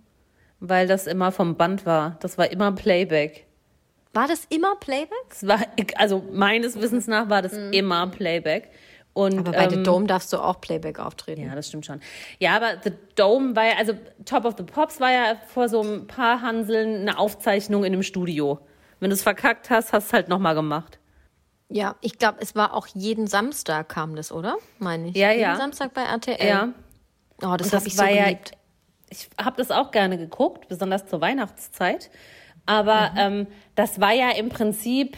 Weil das immer vom Band war. Das war immer Playback. War das immer Playback? Das war, also meines Wissens nach war das immer Playback. Und, Mhm. Aber bei ähm, The Dome darfst du auch Playback auftreten. Ja, das stimmt schon. Ja, aber The Dome war ja, also Top of the Pops war ja vor so ein paar Hanseln eine Aufzeichnung in einem Studio. Wenn du es verkackt hast, hast du es halt nochmal gemacht. Ja, ich glaube, es war auch jeden Samstag kam das, oder? Meine ich. Ja, jeden ja. Samstag bei RTL. Ja. Oh, das Und habe ich so war ja, geliebt. ich habe das auch gerne geguckt, besonders zur Weihnachtszeit. Aber ähm, das war ja im Prinzip,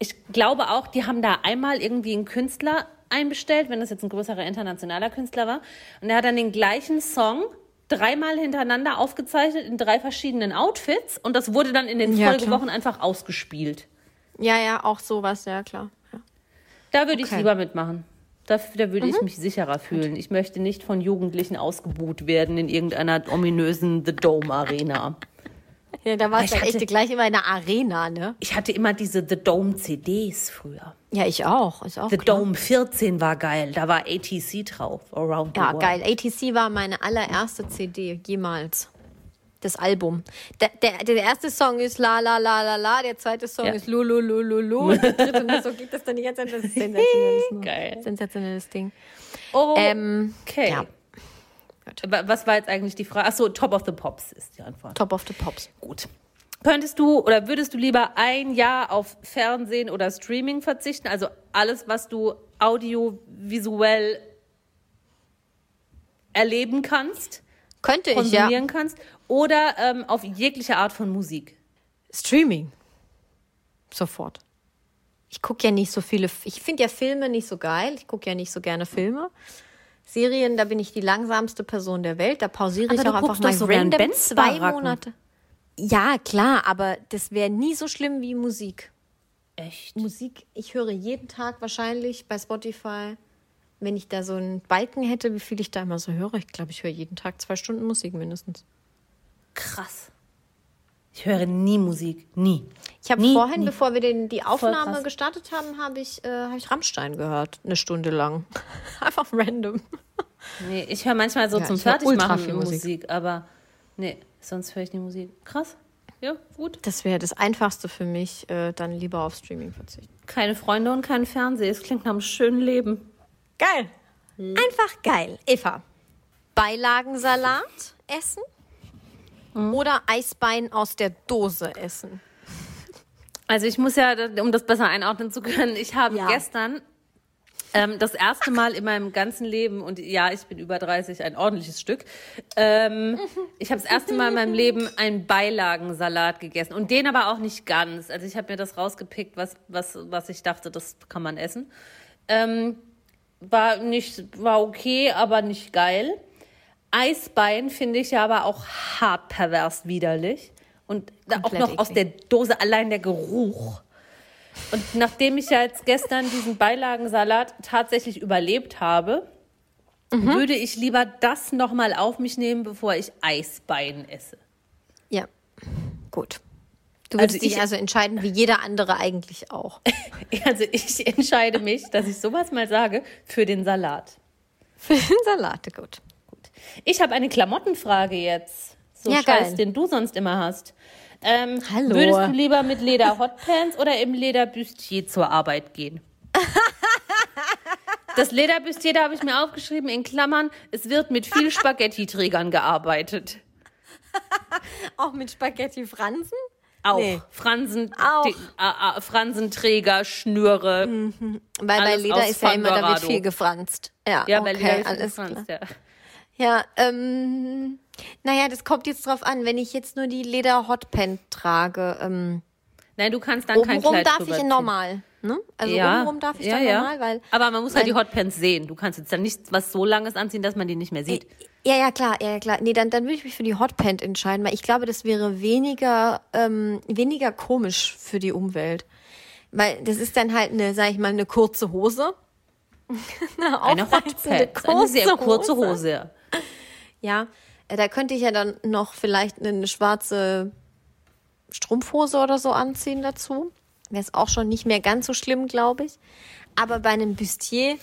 ich glaube auch, die haben da einmal irgendwie einen Künstler einbestellt, wenn das jetzt ein größerer internationaler Künstler war. Und er hat dann den gleichen Song dreimal hintereinander aufgezeichnet in drei verschiedenen Outfits und das wurde dann in den Ja, Folgewochen einfach ausgespielt. Ja, ja, auch sowas, ja klar. Ja. Da würde ich Okay. Mhm. lieber mitmachen. Da, da würde ich mich sicherer fühlen. Ich möchte nicht von Jugendlichen ausgebuht werden in irgendeiner ominösen The Dome Arena. Ja, da war es dann echt gleich immer in der Arena, ne? Ich hatte immer diese The Dome CDs früher. Ja, ich auch. Ist auch The klar. Dome 14 war geil. Da war ATC drauf. Around the Ja, World. geil. ATC war meine allererste CD jemals. Das Album. Der, der, der erste Song ist La La La La La, der zweite Song Ja. ist Lu Lu Lu Lu Lu und der dritte und so geht das dann die ganze Zeit. Das ist sensationelles, Geil. sensationelles Ding. Oh, Ähm, okay. ja. Wa- Was war jetzt eigentlich die Frage? Achso, Top of the Pops ist die Antwort. Top of the Pops. Gut. Könntest du oder würdest du lieber ein Jahr auf Fernsehen oder Streaming verzichten? Also alles, was du audiovisuell erleben kannst, Könnte ich ja. konsumieren kannst, oder ähm, auf jegliche Art von Musik? Streaming. Sofort. Ich gucke ja nicht so viele. Ich finde ja Filme nicht so geil. Ich gucke ja nicht so gerne Filme. Serien, da bin ich die langsamste Person der Welt. Da pausiere ich Aber auch einfach mal so random zwei. Monate. Ja, klar, aber das wäre nie so schlimm wie Musik. Echt? Musik, ich höre jeden Tag wahrscheinlich bei Spotify, wenn ich da so einen Balken hätte, wie viel ich da immer so höre. Ich glaube, ich höre jeden Tag zwei Stunden Musik mindestens. Krass. Ich höre nie Musik. Nie. Ich habe vorhin, nie. bevor wir den, die Aufnahme gestartet haben, habe ich, äh, hab ich Rammstein gehört. Eine Stunde lang. Einfach random. Nee, ich höre manchmal so Ja, zum Fertigmachen Musik. Musik. aber nee, sonst höre ich nie Musik. Krass. Ja, gut. Das wäre das Einfachste für mich, äh, dann lieber auf Streaming verzichten. Keine Freunde und kein Fernsehen. Es klingt nach einem schönen Leben. Geil. Einfach geil. Eva, Beilagensalat essen oder Eisbein aus der Dose essen? Also ich muss ja, um das besser einordnen zu können, ich habe Ja. gestern ähm, das erste Mal in meinem ganzen Leben, und ja, ich bin über 30, ein ordentliches Stück, ähm, ich habe das erste Mal in meinem Leben einen Beilagensalat gegessen. Und den aber auch nicht ganz. Also ich habe mir das rausgepickt, was, was, was ich dachte, das kann man essen. Ähm, war nicht, war okay, aber nicht geil. Eisbein finde ich ja aber auch hart pervers widerlich. Und da auch Komplett noch aus der eklig. Dose allein der Geruch. Und nachdem ich ja jetzt gestern diesen Beilagensalat tatsächlich überlebt habe, Mhm. würde ich lieber das nochmal auf mich nehmen, bevor ich Eisbein esse. Ja, gut. Du Also würdest dich ich- also entscheiden, wie jeder andere eigentlich auch. Also ich entscheide mich, dass ich sowas mal sage, für den Salat. Für den Salat, gut. Ich habe eine Klamottenfrage jetzt. So Ja, Scheiß, geil. den du sonst immer hast. Ähm, Hallo. Würdest du lieber mit Leder Hotpants oder im Leder Bustier zur Arbeit gehen? Das Lederbustier, da habe ich mir aufgeschrieben in Klammern, es wird mit viel Spaghetti-Trägern gearbeitet. Auch mit Spaghetti Fransen? Auch Nee. Fransen, Auch. die- äh, äh, Fransenträger, Schnüre. Weil bei Leder ist ja immer, da wird viel gefranst. Ja, Ja, okay, bei Leder ist alles es klar. gefranst, ja. Ja, ähm, naja, das kommt jetzt drauf an, wenn ich jetzt nur die Leder-Hotpant trage. Ähm, Nein, du kannst dann kein obenrum Kleid darf ich in normal. Ne? Also obenrum darf ich ja, dann ja. normal, weil. Aber man muss halt die Hotpants sehen. Du kannst jetzt dann nichts was so langes anziehen, dass man die nicht mehr sieht. Ja, ja, klar, ja, ja, klar. Nee, dann, dann würde ich mich für die Hotpant entscheiden, weil ich glaube, das wäre weniger, ähm, weniger komisch für die Umwelt. Weil das ist dann halt eine, sag ich mal, eine kurze Hose. eine Eine Hotpants, eine sehr kurze Hose. Ja, äh, da könnte ich ja dann noch vielleicht eine schwarze Strumpfhose oder so anziehen dazu. Wäre es auch schon nicht mehr ganz so schlimm, glaube ich. Aber bei einem Bustier,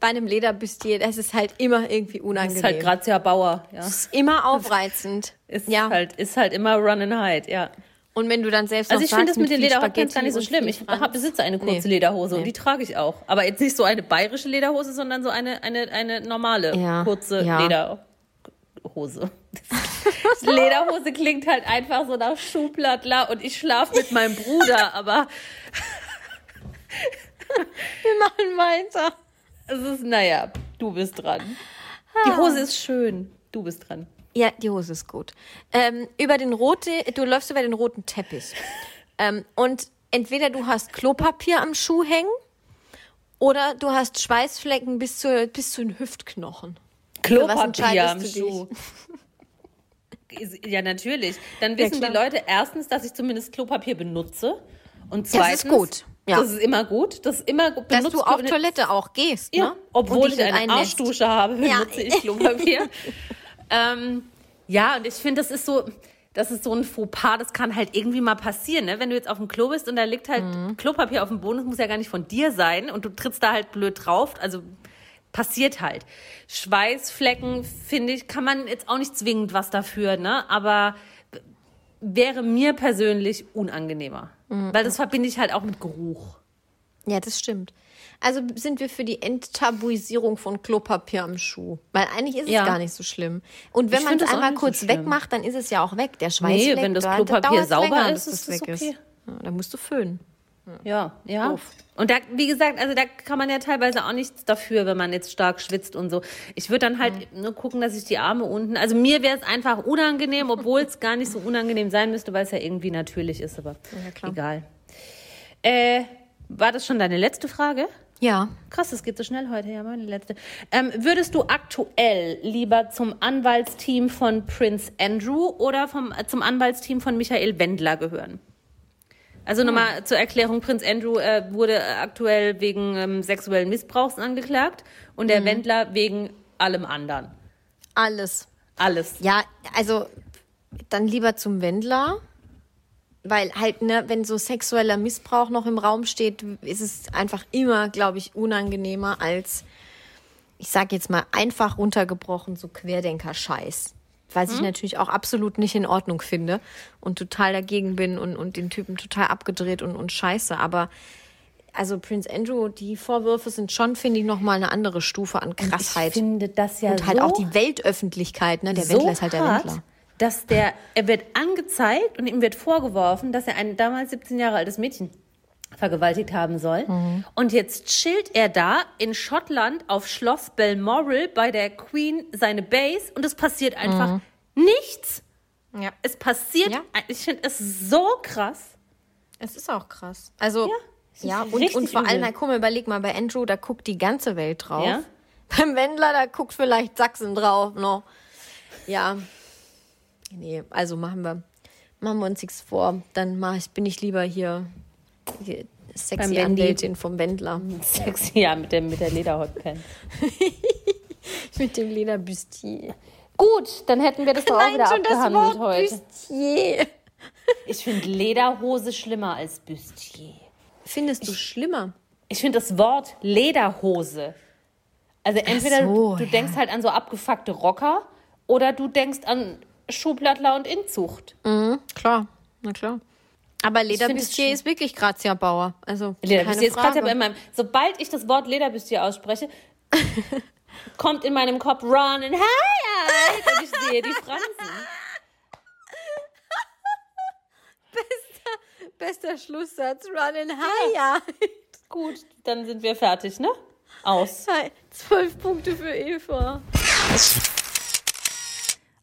bei einem Lederbustier, das ist halt immer irgendwie unangenehm. ist halt Grazia Bauer, ja. ist immer aufreizend. Ist ja. halt, ist halt immer Run and Hide, ja. Und wenn du dann selbst Also noch ich finde das sagst, mit den Lederhotpants gar nicht so und schlimm. Ich hab, besitze eine kurze Nee. Lederhose und Nee. die trage ich auch. Aber jetzt nicht so eine bayerische Lederhose, sondern so eine, eine, eine normale, Ja, kurze ja. Lederhose. Lederhose klingt halt einfach so nach Schuhplattler und ich schlafe mit meinem Bruder, aber Wir machen weiter. es ist, naja, du bist dran. Die Hose ist schön. Du bist dran. Ja, die Hose ist gut. Ähm, über den rote, du läufst über den roten Teppich. ähm, und entweder du hast Klopapier am Schuh hängen oder du hast Schweißflecken bis zu, bis zu den Hüftknochen. Klopapier am Schuh. Ja, natürlich. Dann wissen die klar. Leute erstens, dass ich zumindest Klopapier benutze. Und Das zweitens, ist gut, ja. Das ist immer gut. Das ist immer gut. Dass du auf Toilette auch gehst, Ja, ne? Obwohl ich eine einnässt. Arschdusche habe, Ja. benutze ich Klopapier. ähm, ja, und ich finde, das ist so, das ist so ein Fauxpas, das kann halt irgendwie mal passieren, ne? Wenn du jetzt auf dem Klo bist und da liegt halt Mhm. Klopapier auf dem Boden, das muss ja gar nicht von dir sein und du trittst da halt blöd drauf, also passiert halt. Schweißflecken, finde ich, kann man jetzt auch nicht zwingend was dafür, ne? Aber wäre mir persönlich unangenehmer. Mhm. Weil das verbinde ich halt auch mit Geruch. Ja, das stimmt. Also sind wir für die Enttabuisierung von Klopapier am Schuh. Weil eigentlich ist Ja. es gar nicht so schlimm. Und wenn man es einmal so kurz schlimm. wegmacht, dann ist es ja auch weg. Der Nee, Schweißfleck, wenn das da- da Klopapier sauber länger, ist, ist es weg okay. Ja, dann musst du föhnen. Ja, ja. Doof. Und da, wie gesagt, also da kann man ja teilweise auch nichts dafür, wenn man jetzt stark schwitzt und so. Ich würde dann halt nur gucken, dass ich die Arme unten, also mir wäre es einfach unangenehm, obwohl es gar nicht so unangenehm sein müsste, weil es ja irgendwie natürlich ist, aber Ja, egal. Äh, war das schon deine letzte Frage? Ja. Krass, das geht so schnell heute, ja, meine letzte. Ähm, würdest du aktuell lieber zum Anwaltsteam von Prince Andrew oder vom, äh, zum Anwaltsteam von Michael Wendler gehören? Also nochmal zur Erklärung, Prinz Andrew äh, wurde äh, aktuell wegen ähm, sexuellen Missbrauchs angeklagt und der Wendler wegen allem anderen. Alles. Alles. Ja, also dann lieber zum Wendler. Weil halt, ne, wenn so sexueller Missbrauch noch im Raum steht, ist es einfach immer, glaube ich, unangenehmer als, ich sag jetzt mal, einfach runtergebrochen, so Querdenker-Scheiß. Was ich natürlich auch absolut nicht in Ordnung finde und total dagegen bin und, und den Typen total abgedreht und, und scheiße. Aber also Prince Andrew, die Vorwürfe sind schon, finde ich, nochmal eine andere Stufe an Krassheit. Ich finde das ja und halt so auch die Weltöffentlichkeit, ne? Der so Wendler ist halt der Wendler. Dass der, er wird angezeigt und ihm wird vorgeworfen, dass er ein damals 17 Jahre altes Mädchen vergewaltigt haben soll. Mhm. Und jetzt chillt er da in Schottland auf Schloss Balmoral bei der Queen seine Base und es passiert einfach nichts. Ja. Es passiert, Ja. ich finde es so krass. Es ist auch krass. Also, ja, ist und, und vor allem, na, guck mal, überleg mal, bei Andrew, da guckt die ganze Welt drauf. Ja. Beim Wendler, da guckt vielleicht Sachsen drauf noch. Ja. Nee, also machen wir, machen wir uns nichts vor. Dann mach ich, bin ich lieber hier, hier Sexy. Anwältin vom Wendler. Sexy, ja, mit der, mit der Lederhotpants. Mit dem Lederbustier. Gut, dann hätten wir das doch auch wieder abgehandelt heute. Bustier. Ich finde Lederhose schlimmer als Bustier. Findest du schlimmer? Ich finde das Wort Lederhose. Also entweder so, du ja. denkst halt an so abgefuckte Rocker oder du denkst an Schuhblattler und Inzucht. Klar, na klar. Aber Lederbustier ist wirklich Grazia Bauer. Also Lederbustier keine ist bei meinem. Sobald ich das Wort Lederbustier ausspreche, kommt in meinem Kopf Run and High und ich sehe die Fransen. Bester Schlusssatz, Run and Higher. Gut, dann sind wir fertig, ne? Aus. Zwölf Punkte für Eva.